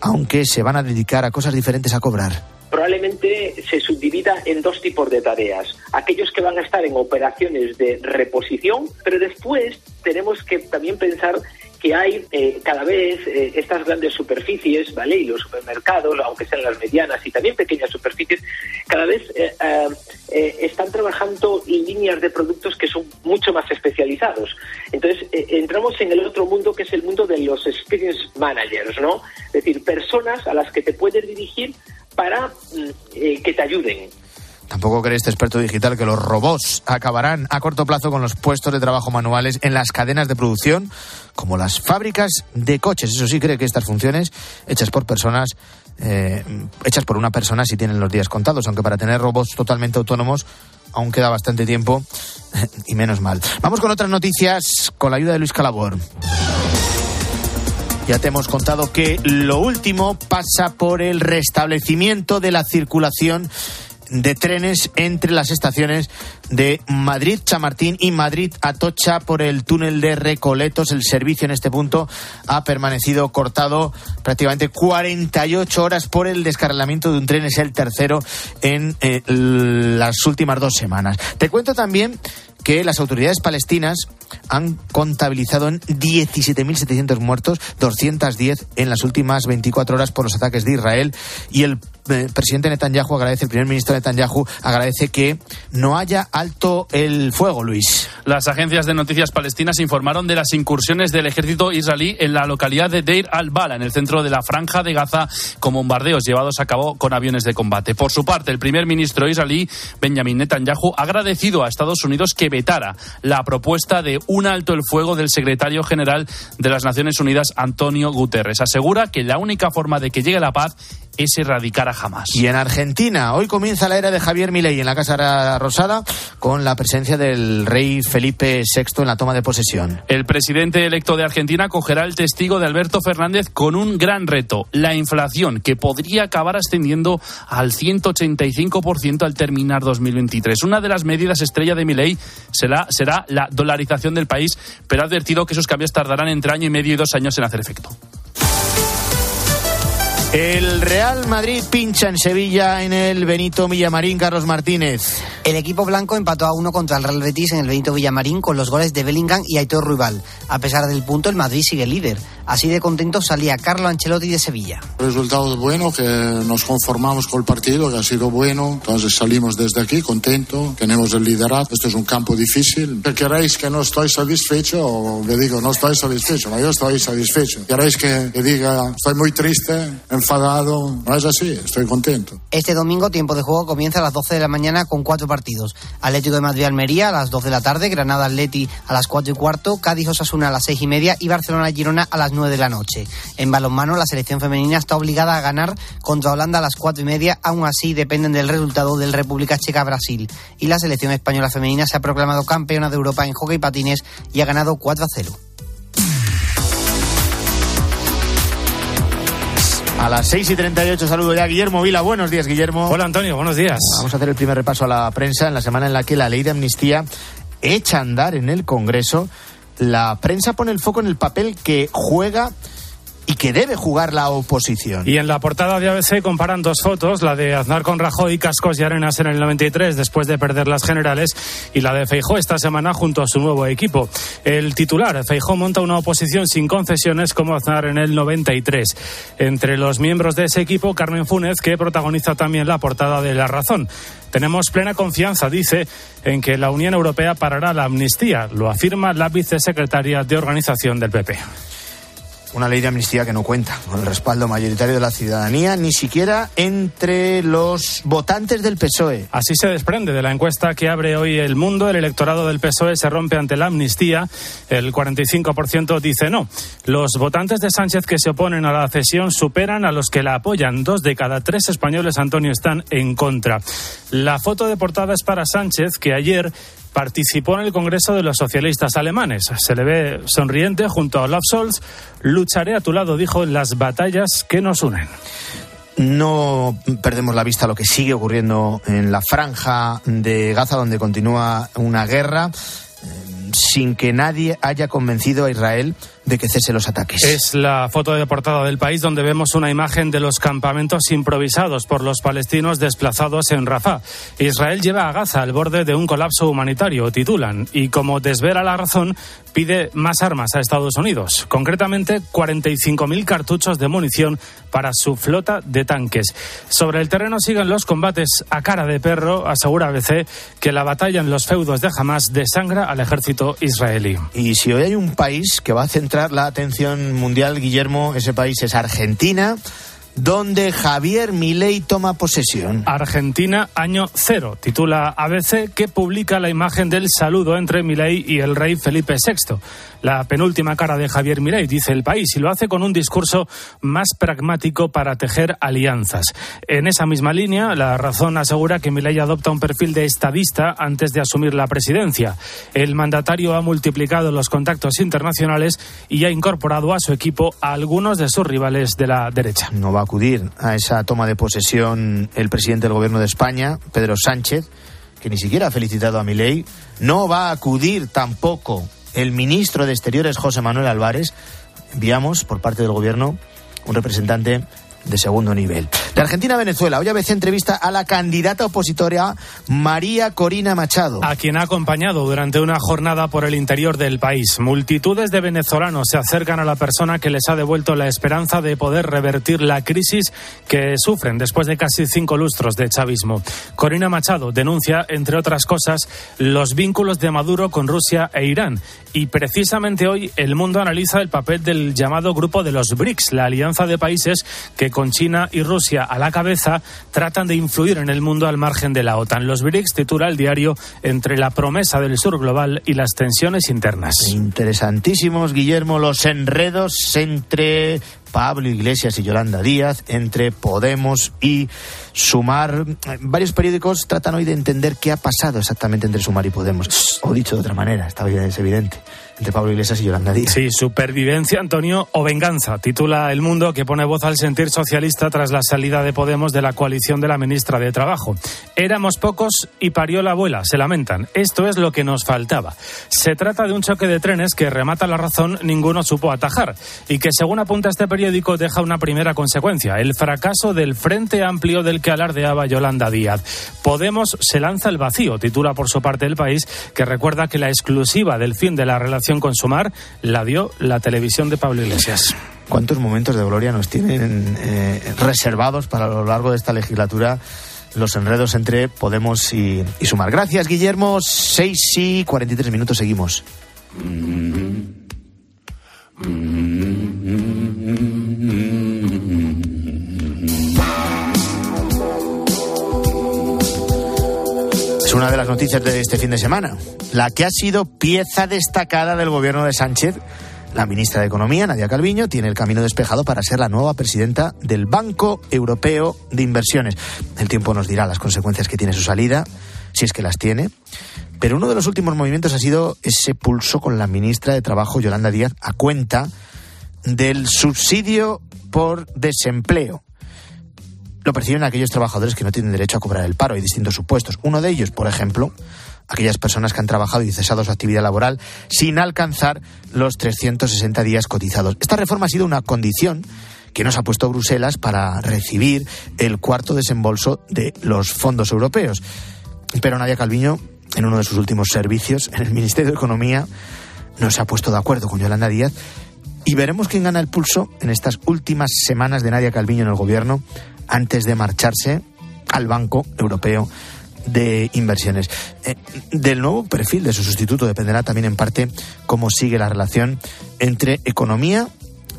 aunque se van a dedicar a cosas diferentes a cobrar probablemente se subdivida en dos tipos de tareas. Aquellos que van a estar en operaciones de reposición, pero después tenemos que también pensar que hay eh, cada vez eh, estas grandes superficies, ¿vale? Y los supermercados, aunque sean las medianas y también pequeñas superficies, cada vez eh, están trabajando en líneas de productos que son mucho más especializados. Entonces, entramos en el otro mundo que es el mundo de los experience managers, ¿no? Es decir, personas a las que te puedes dirigir para mm, que te ayuden. Tampoco cree este experto digital que los robots acabarán a corto plazo con los puestos de trabajo manuales en las cadenas de producción, como las fábricas de coches. Eso sí, cree que estas funciones, hechas por personas, eh, hechas por una persona, sí tienen los días contados, aunque para tener robots totalmente autónomos aún queda bastante tiempo [LAUGHS] y menos mal. Vamos con otras noticias con la ayuda de Luis Calabor. Ya te hemos contado que lo último pasa por el restablecimiento de la circulación de trenes entre las estaciones de Madrid Chamartín y Madrid Atocha por el túnel de Recoletos. El servicio en este punto ha permanecido cortado prácticamente 48 horas por el descarrilamiento de un tren. Es el tercero en eh, las últimas dos semanas. Te cuento también que las autoridades palestinas han contabilizado en 17.700 muertos, 210 en las últimas 24 horas por los ataques de Israel y el el presidente Netanyahu agradece, el primer ministro Netanyahu agradece que no haya alto el fuego, Luis. Las agencias de noticias palestinas informaron de las incursiones del ejército israelí en la localidad de Deir al-Bala, en el centro de la franja de Gaza, con bombardeos llevados a cabo con aviones de combate. Por su parte, el primer ministro israelí, Benjamin Netanyahu, ha agradecido a Estados Unidos que vetara la propuesta de un alto el fuego del secretario general de las Naciones Unidas, Antonio Guterres. Asegura que la única forma de que llegue la paz es erradicar a Hamas. Y en Argentina, hoy comienza la era de Javier Milei en la Casa Rosada con la presencia del rey Felipe VI en la toma de posesión. El presidente electo de Argentina cogerá el testigo de Alberto Fernández con un gran reto, la inflación, que podría acabar ascendiendo al 185% al terminar 2023. Una de las medidas estrella de Milei será, será la dolarización del país, pero ha advertido que esos cambios tardarán entre año y medio y dos años en hacer efecto. El Real Madrid pincha en Sevilla en el Benito Villamarín, Carlos Martínez. El equipo blanco empató a uno contra el Real Betis en el Benito Villamarín con los goles de Bellingham y Aitor Ruibal. A pesar del punto, el Madrid sigue líder. Así de contento salía Carlo Ancelotti de Sevilla. Resultado bueno, que nos conformamos con el partido, que ha sido bueno. Entonces salimos desde aquí contento, tenemos el liderazgo. Esto es un campo difícil. ¿Que queréis que no estoy satisfecho? Le digo, no estoy satisfecho, no, yo estoy satisfecho. ¿Queréis que, que diga, estoy muy triste? enfadado. No es así, estoy contento. Este domingo, tiempo de juego comienza a las 12 de la mañana con cuatro partidos. Atlético de Madrid-Almería a las 2 de la tarde, Granada-Atleti a las 4 y cuarto, Cádiz-Osasuna a las 6 y media y Barcelona-Girona a las 9 de la noche. En balonmano, la selección femenina está obligada a ganar contra Holanda a las 4 y media, aún así dependen del resultado del República Checa-Brasil. Y la selección española femenina se ha proclamado campeona de Europa en hockey patines y ha ganado 4 a 0. A las 6 y 38 saludo ya a Guillermo Vila. Buenos días, Guillermo. Hola, Antonio. Buenos días. Vamos a hacer el primer repaso a la prensa en la semana en la que la ley de amnistía echa a andar en el Congreso. La prensa pone el foco en el papel que juega y que debe jugar la oposición. Y en la portada de ABC comparan dos fotos, la de Aznar con Rajoy, Cascos y Arenas en el 93 después de perder las generales y la de Feijó esta semana junto a su nuevo equipo. El titular, Feijó monta una oposición sin concesiones como Aznar en el 93. Entre los miembros de ese equipo, Carmen Funes, que protagoniza también la portada de La Razón. Tenemos plena confianza, dice, en que la Unión Europea parará la amnistía, lo afirma la vicesecretaria de Organización del PP una ley de amnistía que no cuenta con el respaldo mayoritario de la ciudadanía, ni siquiera entre los votantes del PSOE. Así se desprende de la encuesta que abre hoy el mundo. El electorado del PSOE se rompe ante la amnistía. El 45% dice no. Los votantes de Sánchez que se oponen a la cesión superan a los que la apoyan. Dos de cada tres españoles, Antonio, están en contra. La foto de portada es para Sánchez, que ayer participó en el Congreso de los Socialistas Alemanes. Se le ve sonriente junto a Olaf Scholz. Lucharé a tu lado, dijo, en las batallas que nos unen. No perdemos la vista lo que sigue ocurriendo en la franja de Gaza, donde continúa una guerra eh, sin que nadie haya convencido a Israel de que cese los ataques. Es la foto de portada del país donde vemos una imagen de los campamentos improvisados por los palestinos desplazados en Rafah. Israel lleva a Gaza al borde de un colapso humanitario, titulan, y como desvela la razón, pide más armas a Estados Unidos, concretamente 45.000 cartuchos de munición para su flota de tanques. Sobre el terreno siguen los combates a cara de perro, asegura ABC que la batalla en los feudos de Hamas desangra al ejército israelí. Y si hoy hay un país que va a centrar la atención mundial, Guillermo, ese país es Argentina donde Javier Milei toma posesión. Argentina, año cero, titula ABC, que publica la imagen del saludo entre Milei y el rey Felipe VI la penúltima cara de Javier Milei, dice el país, y lo hace con un discurso más pragmático para tejer alianzas. En esa misma línea, la razón asegura que Milei adopta un perfil de estadista antes de asumir la presidencia. El mandatario ha multiplicado los contactos internacionales y ha incorporado a su equipo a algunos de sus rivales de la derecha. No va acudir a esa toma de posesión el presidente del gobierno de España, Pedro Sánchez, que ni siquiera ha felicitado a Milei. No va a acudir tampoco el ministro de Exteriores, José Manuel Álvarez, enviamos por parte del Gobierno un representante de segundo nivel. De Argentina a Venezuela, hoy ABC entrevista a la candidata opositora María Corina Machado. A quien ha acompañado durante una jornada por el interior del país. Multitudes de venezolanos se acercan a la persona que les ha devuelto la esperanza de poder revertir la crisis que sufren después de casi cinco lustros de chavismo. Corina Machado denuncia, entre otras cosas, los vínculos de Maduro con Rusia e Irán. Y precisamente hoy el mundo analiza el papel del llamado grupo de los BRICS, la alianza de países que con China y Rusia a la cabeza tratan de influir en el mundo al margen de la OTAN. Los BRICS titula el diario entre la promesa del sur global y las tensiones internas. Interesantísimos, Guillermo, los enredos entre Pablo Iglesias y Yolanda Díaz, entre Podemos y Sumar. Varios periódicos tratan hoy de entender qué ha pasado exactamente entre Sumar y Podemos. O dicho de otra manera, bien, es evidente entre Pablo Iglesias y Yolanda Díaz. Sí, supervivencia, Antonio, o venganza, titula El Mundo, que pone voz al sentir socialista tras la salida de Podemos de la coalición de la ministra de Trabajo. Éramos pocos y parió la abuela, se lamentan. Esto es lo que nos faltaba. Se trata de un choque de trenes que remata la razón, ninguno supo atajar, y que según apunta este periódico deja una primera consecuencia, el fracaso del Frente Amplio del que alardeaba Yolanda Díaz. Podemos se lanza el vacío, titula por su parte el país, que recuerda que la exclusiva del fin de la relación con Sumar la dio la televisión de Pablo Iglesias. ¿Cuántos momentos de gloria nos tienen eh, reservados para lo largo de esta legislatura? los enredos entre Podemos y, y, Sumar. Gracias, Guillermo. 6 y 43 minutos seguimos. Una de las noticias de este fin de semana. La que ha sido pieza destacada del gobierno de Sánchez, la ministra de Economía, Nadia Calviño, tiene el camino despejado para ser la nueva presidenta del Banco Europeo de Inversiones. El tiempo nos dirá las consecuencias que tiene su salida, si es que las tiene. Pero uno de los últimos movimientos ha sido ese pulso con la ministra de Trabajo, Yolanda Díaz, a cuenta del subsidio por desempleo lo perciben aquellos trabajadores que no tienen derecho a cobrar el paro. Hay distintos supuestos. Uno de ellos, por ejemplo, aquellas personas que han trabajado y cesado su actividad laboral sin alcanzar los 360 días cotizados. Esta reforma ha sido una condición que nos ha puesto Bruselas para recibir el cuarto desembolso de los fondos europeos. Pero Nadia Calviño, en uno de sus últimos servicios en el Ministerio de Economía, no se ha puesto de acuerdo con Yolanda Díaz y veremos quién gana el pulso en estas últimas semanas de Nadia Calviño en el gobierno antes de marcharse al Banco Europeo de Inversiones. Eh, del nuevo perfil de su sustituto dependerá también en parte cómo sigue la relación entre economía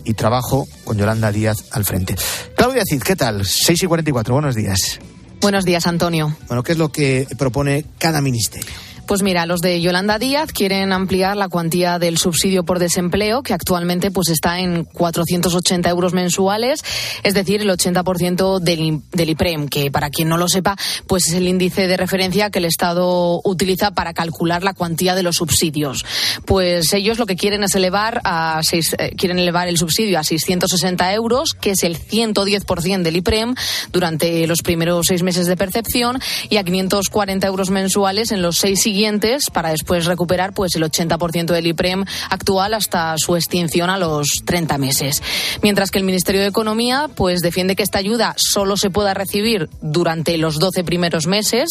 y trabajo con Yolanda Díaz al frente. Claudia Cid, ¿qué tal? 6 y 44, buenos días. Buenos días, Antonio. Bueno, ¿qué es lo que propone cada ministerio? Pues mira, los de Yolanda Díaz quieren ampliar la cuantía del subsidio por desempleo, que actualmente pues está en 480 euros mensuales, es decir, el 80% del, del IPREM, que para quien no lo sepa, pues es el índice de referencia que el Estado utiliza para calcular la cuantía de los subsidios. Pues ellos lo que quieren es elevar a seis, eh, quieren elevar el subsidio a 660 euros, que es el 110% del IPREM durante los primeros seis meses de percepción, y a 540 euros mensuales en los seis siguientes para después recuperar pues el 80% del IPREM actual hasta su extinción a los 30 meses. Mientras que el Ministerio de Economía pues defiende que esta ayuda solo se pueda recibir durante los 12 primeros meses,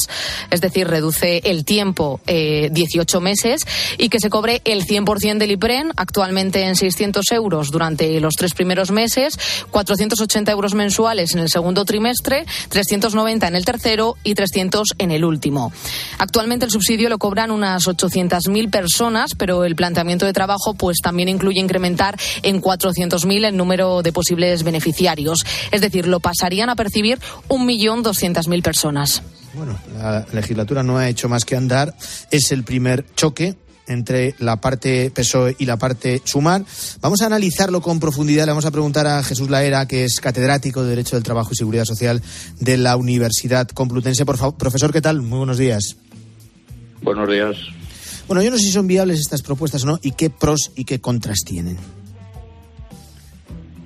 es decir, reduce el tiempo eh, 18 meses y que se cobre el 100% del IPREM, actualmente en 600 euros durante los tres primeros meses, 480 euros mensuales en el segundo trimestre, 390 en el tercero y 300 en el último. Actualmente el subsidio lo cobran unas 800.000 personas, pero el planteamiento de trabajo pues también incluye incrementar en 400.000 el número de posibles beneficiarios. Es decir, lo pasarían a percibir 1.200.000 personas. Bueno, la legislatura no ha hecho más que andar. Es el primer choque entre la parte PSOE y la parte Sumar. Vamos a analizarlo con profundidad. Le vamos a preguntar a Jesús Laera, que es catedrático de Derecho del Trabajo y Seguridad Social de la Universidad Complutense. Por favor, profesor, ¿qué tal? Muy buenos días. Buenos días. Bueno, yo no sé si son viables estas propuestas o no y qué pros y qué contras tienen.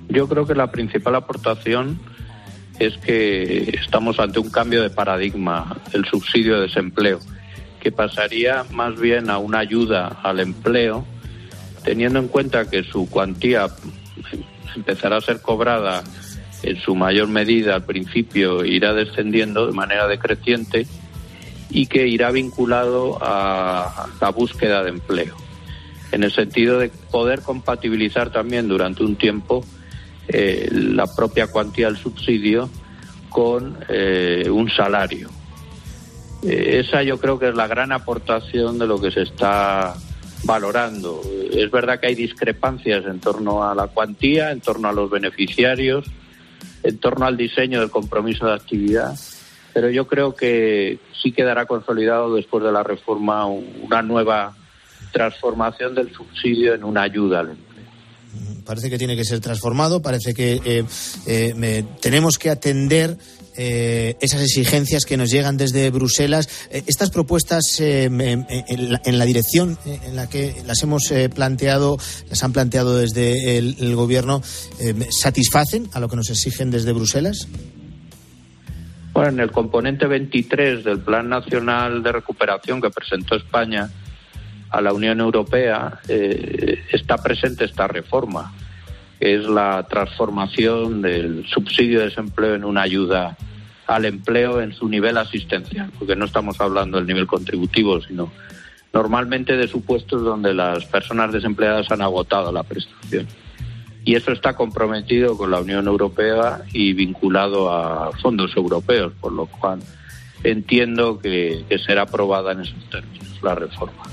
Yo creo que la principal aportación es que estamos ante un cambio de paradigma, el subsidio de desempleo, que pasaría más bien a una ayuda al empleo, teniendo en cuenta que su cuantía empezará a ser cobrada en su mayor medida al principio, irá descendiendo de manera decreciente y que irá vinculado a la búsqueda de empleo, en el sentido de poder compatibilizar también durante un tiempo eh, la propia cuantía del subsidio con eh, un salario. Eh, esa yo creo que es la gran aportación de lo que se está valorando. Es verdad que hay discrepancias en torno a la cuantía, en torno a los beneficiarios, en torno al diseño del compromiso de actividad, pero yo creo que sí quedará consolidado después de la reforma una nueva transformación del subsidio en una ayuda al empleo. Parece que tiene que ser transformado, parece que eh, eh, tenemos que atender eh, esas exigencias que nos llegan desde Bruselas. Estas propuestas eh, en, la, en, la, dirección en la que las hemos planteado, las han planteado desde el Gobierno, ¿satisfacen a lo que nos exigen desde Bruselas? Bueno, en el componente 23 del Plan Nacional de Recuperación que presentó España a la Unión Europea está presente esta reforma que es la transformación del subsidio de desempleo en una ayuda al empleo en su nivel asistencial, porque no estamos hablando del nivel contributivo, sino normalmente de supuestos donde las personas desempleadas han agotado la prestación. Y eso está comprometido con la Unión Europea y vinculado a fondos europeos, por lo cual entiendo que, será aprobada en esos términos la reforma.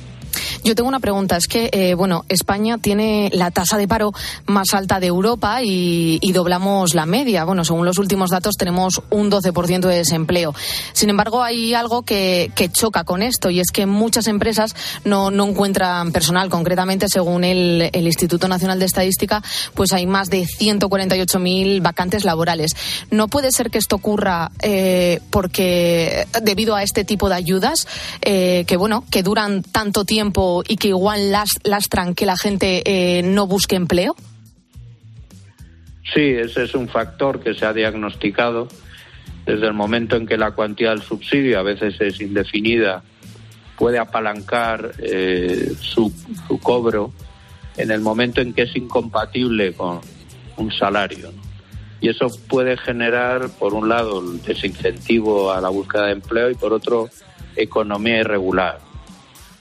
Yo tengo una pregunta. Es que, eh, bueno, España tiene la tasa de paro más alta de Europa y, doblamos la media. Bueno, según los últimos datos tenemos un 12% de desempleo. Sin embargo, hay algo que, que, choca con esto y es que muchas empresas no, encuentran personal. Concretamente, según el, el, Instituto Nacional de Estadística, pues hay más de 148.000 vacantes laborales. ¿No puede ser que esto ocurra eh, porque debido a este tipo de ayudas eh, que, bueno, que duran tanto tiempo y que igual las, lastran que la gente eh, no busque empleo? Sí, ese es un factor que se ha diagnosticado desde el momento en que la cuantía del subsidio a veces es indefinida, puede apalancar eh, su, su, cobro en el momento en que es incompatible con un salario. Y eso puede generar, por un lado, el desincentivo a la búsqueda de empleo y, por otro, economía irregular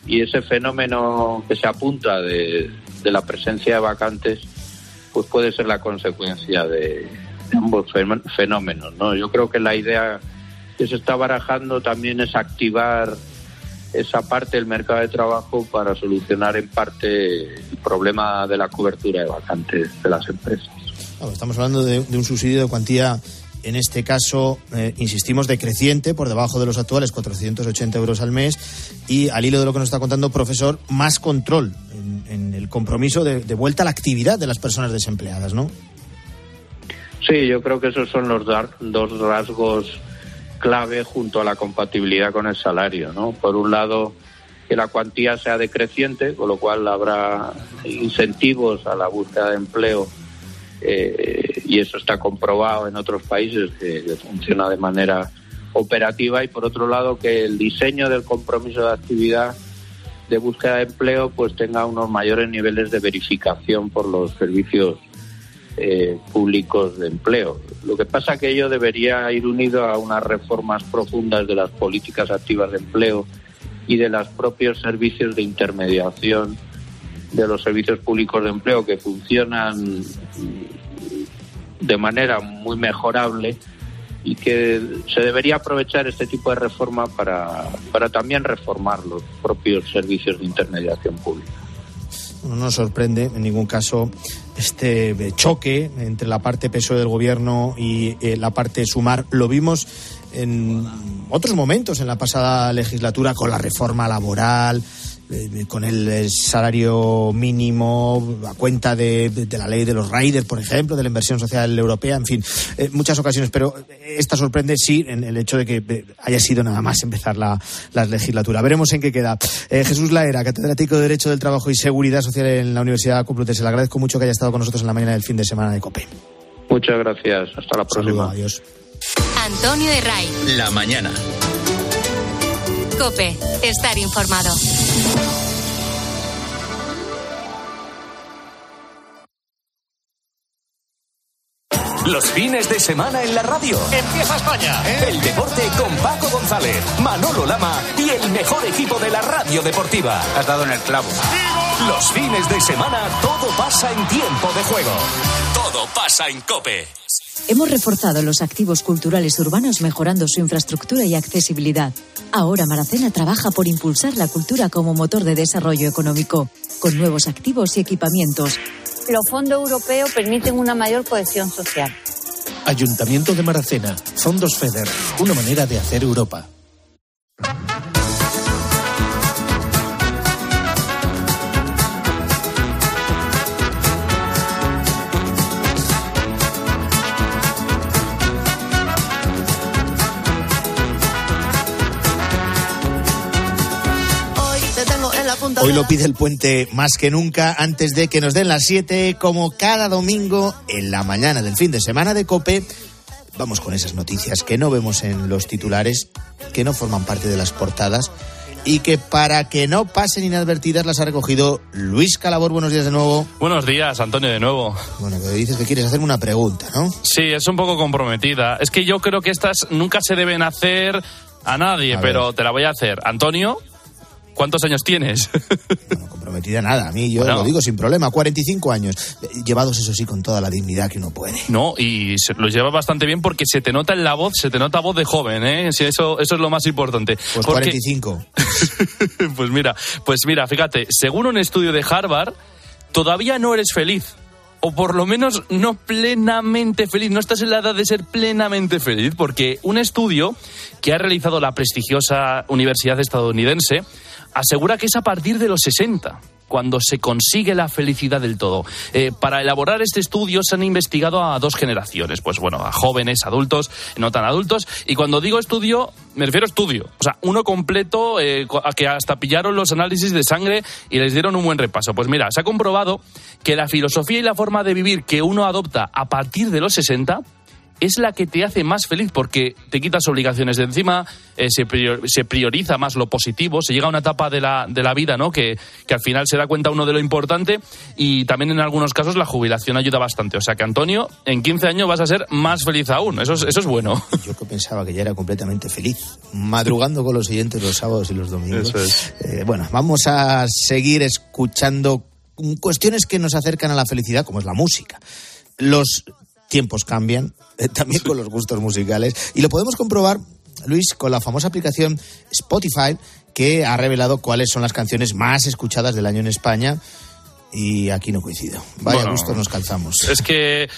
y ese fenómeno que se apunta de, de, la presencia de vacantes pues puede ser la consecuencia de, ambos fenómenos no yo creo que la idea que se está barajando también es activar esa parte del mercado de trabajo para solucionar en parte el problema de la cobertura de vacantes de las empresas. Estamos hablando de, de un subsidio de cuantía en este caso, eh, insistimos, decreciente, por debajo de los actuales 480 euros al mes, y al hilo de lo que nos está contando, profesor, más control en, el compromiso de, vuelta a la actividad de las personas desempleadas, ¿no? Sí, yo creo que esos son los dos rasgos clave junto a la compatibilidad con el salario, ¿no? Por un lado, que la cuantía sea decreciente, con lo cual habrá incentivos a la búsqueda de empleo eh, y eso está comprobado en otros países que, funciona de manera operativa y por otro lado que el diseño del compromiso de actividad de búsqueda de empleo pues tenga unos mayores niveles de verificación por los servicios eh, públicos de empleo. Lo que pasa que ello debería ir unido a unas reformas profundas de las políticas activas de empleo y de los propios servicios de intermediación de los servicios públicos de empleo que funcionan de manera muy mejorable y que se debería aprovechar este tipo de reforma para, para también reformar los propios servicios de intermediación pública. No nos sorprende en ningún caso este choque entre la parte PSOE del gobierno y eh, la parte Sumar. Lo vimos en otros momentos en la pasada legislatura con la reforma laboral, eh, con el salario mínimo a cuenta de, de, de, la ley de los riders, por ejemplo, de la inversión social europea, en fin, eh, muchas ocasiones. Pero esta sorprende, sí, en el hecho de que eh, haya sido nada más empezar la, la legislatura. Veremos en qué queda. Eh, Jesús Laera, catedrático de Derecho del Trabajo y Seguridad Social en la Universidad Complutense. Le agradezco mucho que haya estado con nosotros en la mañana del fin de semana de COPE. Muchas gracias. Hasta la próxima. Saludo, adiós. Antonio de Ray. La mañana. Cope, estar informado. Los fines de semana en la radio. Empieza España. ¿eh? El deporte con Paco González, Manolo Lama y el mejor equipo de la radio deportiva. Has dado en el clavo. Los fines de semana todo pasa en tiempo de juego. Todo pasa en Cope. Hemos reforzado los activos culturales urbanos mejorando su infraestructura y accesibilidad. Ahora Maracena trabaja por impulsar la cultura como motor de desarrollo económico, con nuevos activos y equipamientos. Los fondos europeos permiten una mayor cohesión social. Ayuntamiento de Maracena, Fondos FEDER, una manera de hacer Europa. Hoy lo pide el puente más que nunca antes de que nos den las 7, como cada domingo en la mañana del fin de semana de Cope. Vamos con esas noticias que no vemos en los titulares, que no forman parte de las portadas y que para que no pasen inadvertidas las ha recogido Luis Calabor. Buenos días de nuevo. Buenos días, Antonio, de nuevo. Bueno, que dices que quieres hacerme una pregunta, ¿no? Sí, es un poco comprometida. Es que yo creo que estas nunca se deben hacer a nadie, a pero te la voy a hacer. Antonio, ¿Cuántos años tienes? [LAUGHS] No, comprometida nada, a mí yo bueno. lo digo sin problema, 45 años, llevados eso sí con toda la dignidad que uno puede. No, y se, lo lleva bastante bien porque se te nota en la voz, se te nota voz de joven, ¿eh? Sí, eso, eso es lo más importante. Pues porque... 45. [LAUGHS] pues mira, pues mira, fíjate, según un estudio de Harvard, todavía no eres feliz o por lo menos no plenamente feliz, no estás en la edad de ser plenamente feliz, porque un estudio que ha realizado la prestigiosa universidad estadounidense asegura que es a partir de los 60 cuando se consigue la felicidad del todo. Eh, para elaborar este estudio se han investigado a dos generaciones, pues bueno, a jóvenes, adultos, no tan adultos, y cuando digo estudio, me refiero a estudio, o sea, uno completo eh, a que hasta pillaron los análisis de sangre y les dieron un buen repaso. Pues mira, se ha comprobado que la filosofía y la forma de vivir que uno adopta a partir de los 60 es la que te hace más feliz porque te quitas obligaciones de encima, eh, se, prior, se, prioriza más lo positivo, se llega a una etapa de la, de la vida ¿no? que, que, al final se da cuenta uno de lo importante y también en algunos casos la jubilación ayuda bastante. O sea que Antonio, en 15 años vas a ser más feliz aún, eso es, eso es bueno. [LAUGHS] Yo que pensaba que ya era completamente feliz, madrugando con los siguientes los sábados y los domingos. Es. Eh, bueno, vamos a seguir escuchando cuestiones que nos acercan a la felicidad, como es la música. Los tiempos cambian, eh, también con los gustos musicales. Y lo podemos comprobar, Luis, con la famosa aplicación Spotify, que ha revelado cuáles son las canciones más escuchadas del año en España. Y aquí no coincido. Vaya Bueno. gusto nos calzamos. Es que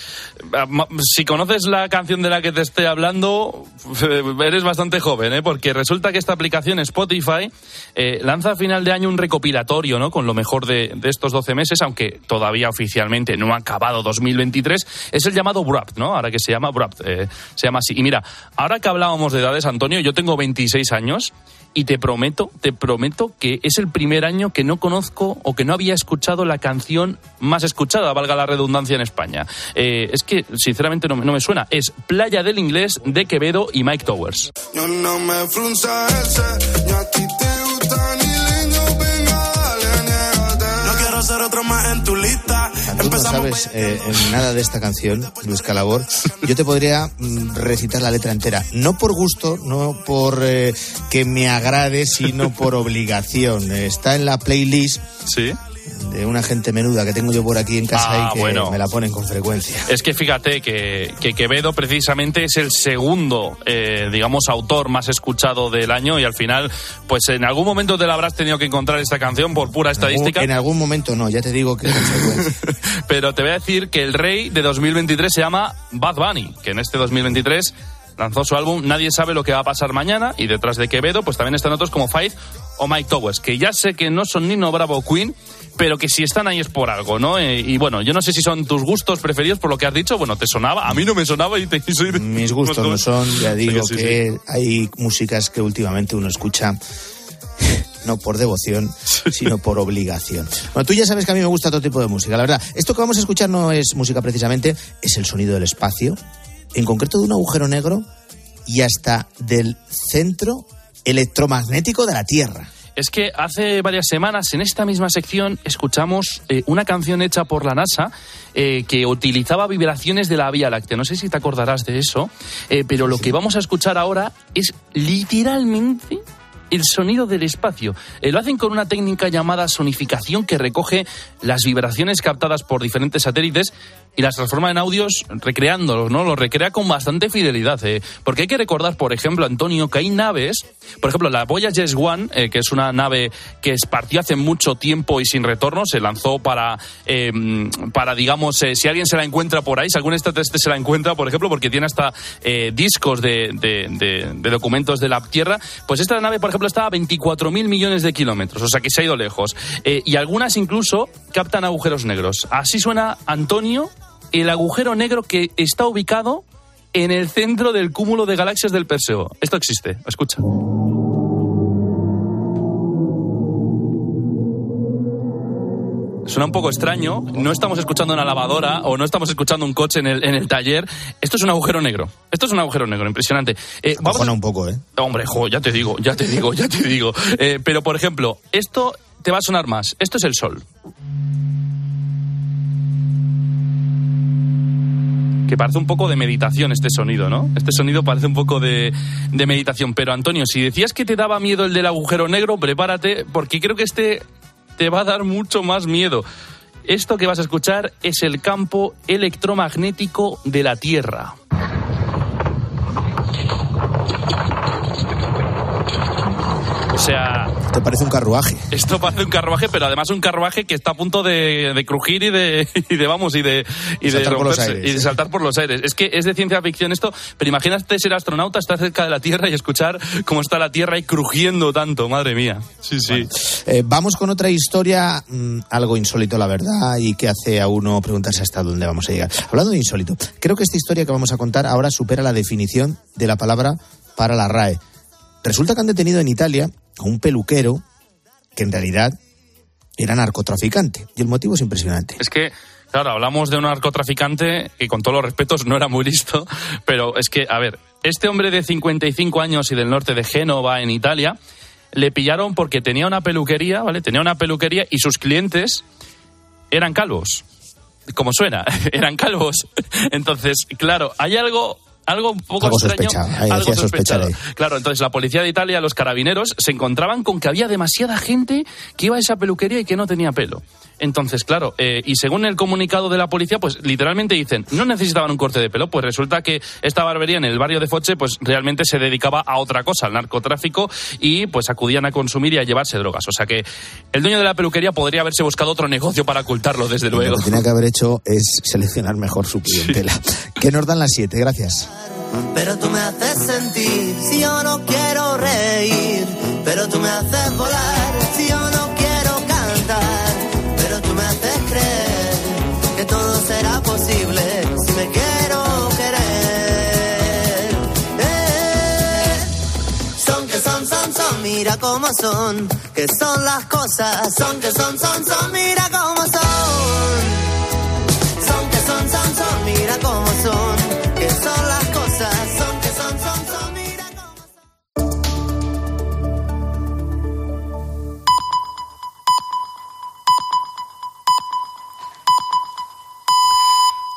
ah, si conoces la canción de la que te estoy hablando, eh, eres bastante joven, ¿eh? porque resulta que esta aplicación Spotify eh, lanza a final de año un recopilatorio ¿no? con lo mejor de, de estos 12 meses, aunque todavía oficialmente no ha acabado 2023. Es el llamado Wrapped, ¿no? Ahora que se llama Wrapped, eh, se llama así. Y mira, ahora que hablábamos de edades, Antonio, yo tengo 26 años. Y te prometo, te prometo que es el primer año que no conozco o que no había escuchado la canción más escuchada, valga la redundancia en España. Eh, es que, sinceramente, no, me- suena. Es Playa del Inglés de Quevedo y Mike Towers. Yo no me no sabes eh, nada de esta canción, Luis Calabor. Yo te podría mm, recitar la letra entera. No por gusto, no por eh, que me agrade, sino por obligación. Está en la playlist ¿Sí? De una gente menuda que tengo yo por aquí en casa Ah, y que bueno. me la ponen con frecuencia. Es que fíjate que, que Quevedo precisamente es el segundo, eh, digamos, autor más escuchado del año y al final, pues en algún momento te la habrás tenido que encontrar esta canción por pura estadística. En algún momento no, ya te digo que. [LAUGHS] Pero te voy a decir que el rey de 2023 se llama Bad Bunny, que en este 2023 lanzó su álbum Nadie sabe lo que va a pasar mañana y detrás de Quevedo pues también están otros como Faith o Mike Towers, que ya sé que no son Nino Bravo Queen, pero que si están ahí es por algo, ¿no? Eh, y bueno, yo no sé si son tus gustos preferidos por lo que has dicho, bueno, te sonaba, a mí no me sonaba y te y soy de- Mis gustos no son, ya digo sí, sí. que hay músicas que últimamente uno escucha [LAUGHS] no por devoción, sino por obligación. Bueno, tú ya sabes que a mí me gusta todo tipo de música, la verdad. Esto que vamos a escuchar no es música precisamente, es el sonido del espacio, en concreto de un agujero negro y hasta del centro electromagnético de la Tierra. Es que hace varias semanas en esta misma sección escuchamos eh, una canción hecha por la NASA eh, que utilizaba vibraciones de la Vía Láctea. No sé si te acordarás de eso, eh, pero lo que vamos a escuchar ahora es literalmente el sonido del espacio. Eh, lo hacen con una técnica llamada sonificación que recoge las vibraciones captadas por diferentes satélites y las transforma en audios recreándolos, ¿no? Los recrea con bastante fidelidad, eh. Porque hay que recordar, por ejemplo, Antonio, que hay naves, por ejemplo, la Voyager One, eh, que es una nave que partió hace mucho tiempo y sin retorno, se lanzó para, eh, para digamos, eh, si alguien se la encuentra por ahí, si algún extraterrestre se la encuentra, por ejemplo, porque tiene hasta eh, discos de, de- de- de documentos de la Tierra, pues esta nave, por ejemplo, está a 24.000 millones de kilómetros, o sea que se ha ido lejos. Y algunas incluso captan agujeros negros. Así suena Antonio, el agujero negro que está ubicado en el centro del cúmulo de galaxias del Perseo. Esto existe, escucha. Suena un poco extraño, no estamos escuchando una lavadora o no estamos escuchando un coche en el, en el taller. Esto es un agujero negro. Esto es un agujero negro, impresionante. Eh, vamos Acojona un poco, ¿eh? Hombre, jo, ya te digo, ya te digo, ya te digo. Eh, pero, por ejemplo, esto te va a sonar más. Esto es el sol. Que parece un poco de meditación este sonido, ¿no? Este sonido parece un poco de, de meditación. Pero, Antonio, si decías que te daba miedo el del agujero negro, prepárate, porque creo que este te va a dar mucho más miedo. Esto que vas a escuchar es el campo electromagnético de la Tierra. O sea, Te parece un carruaje. esto parece un carruaje, pero además un carruaje que está a punto de, de crujir y de, [LAUGHS] y de, vamos, y de, y de Saltar por los romperse, aires, y de ¿eh? saltar por los aires. Es que es de ciencia ficción esto, pero imagínate ser astronauta, estar cerca de la Tierra y escuchar cómo está la Tierra ahí crujiendo tanto, madre mía. Sí, sí. Eh, vamos con otra historia, mm, algo insólito, la verdad, y que hace a uno preguntarse hasta dónde vamos a llegar. Hablando de insólito, creo que esta historia que vamos a contar ahora supera la definición de la palabra para la RAE. Resulta que han detenido en Italia a un peluquero que en realidad era narcotraficante. Y el motivo es impresionante. Es que, claro, hablamos de un narcotraficante que con todos los respetos no era muy listo, pero es que, a ver, este hombre de 55 años y del norte de Génova, en Italia, le pillaron porque tenía una peluquería, ¿vale? Tenía una peluquería y sus clientes eran calvos. Como suena, [LAUGHS] eran calvos. Entonces, claro, hay algo algo un poco Algo extraño, algo decía sospechado. Claro, entonces la policía de Italia, los carabineros, se encontraban con que había demasiada gente que iba a esa peluquería y que no tenía pelo. Entonces, claro, eh, y según el comunicado de la policía, pues literalmente dicen, no necesitaban un corte de pelo, pues resulta que esta barbería en el barrio de Foche, pues realmente se dedicaba a otra cosa, al narcotráfico, y pues acudían a consumir y a llevarse drogas. O sea que el dueño de la peluquería podría haberse buscado otro negocio para ocultarlo, desde luego. Lo que tenía que haber hecho es seleccionar mejor su clientela. Que nos dan las siete, gracias. Pero tú me haces sentir si yo no quiero reír. Pero tú me haces volar si yo no quiero cantar. Pero tú me haces creer que todo será posible si me quiero querer. Eh, son que son, son, son, mira cómo son. Que son las cosas, son que son, son, son, mira cómo son.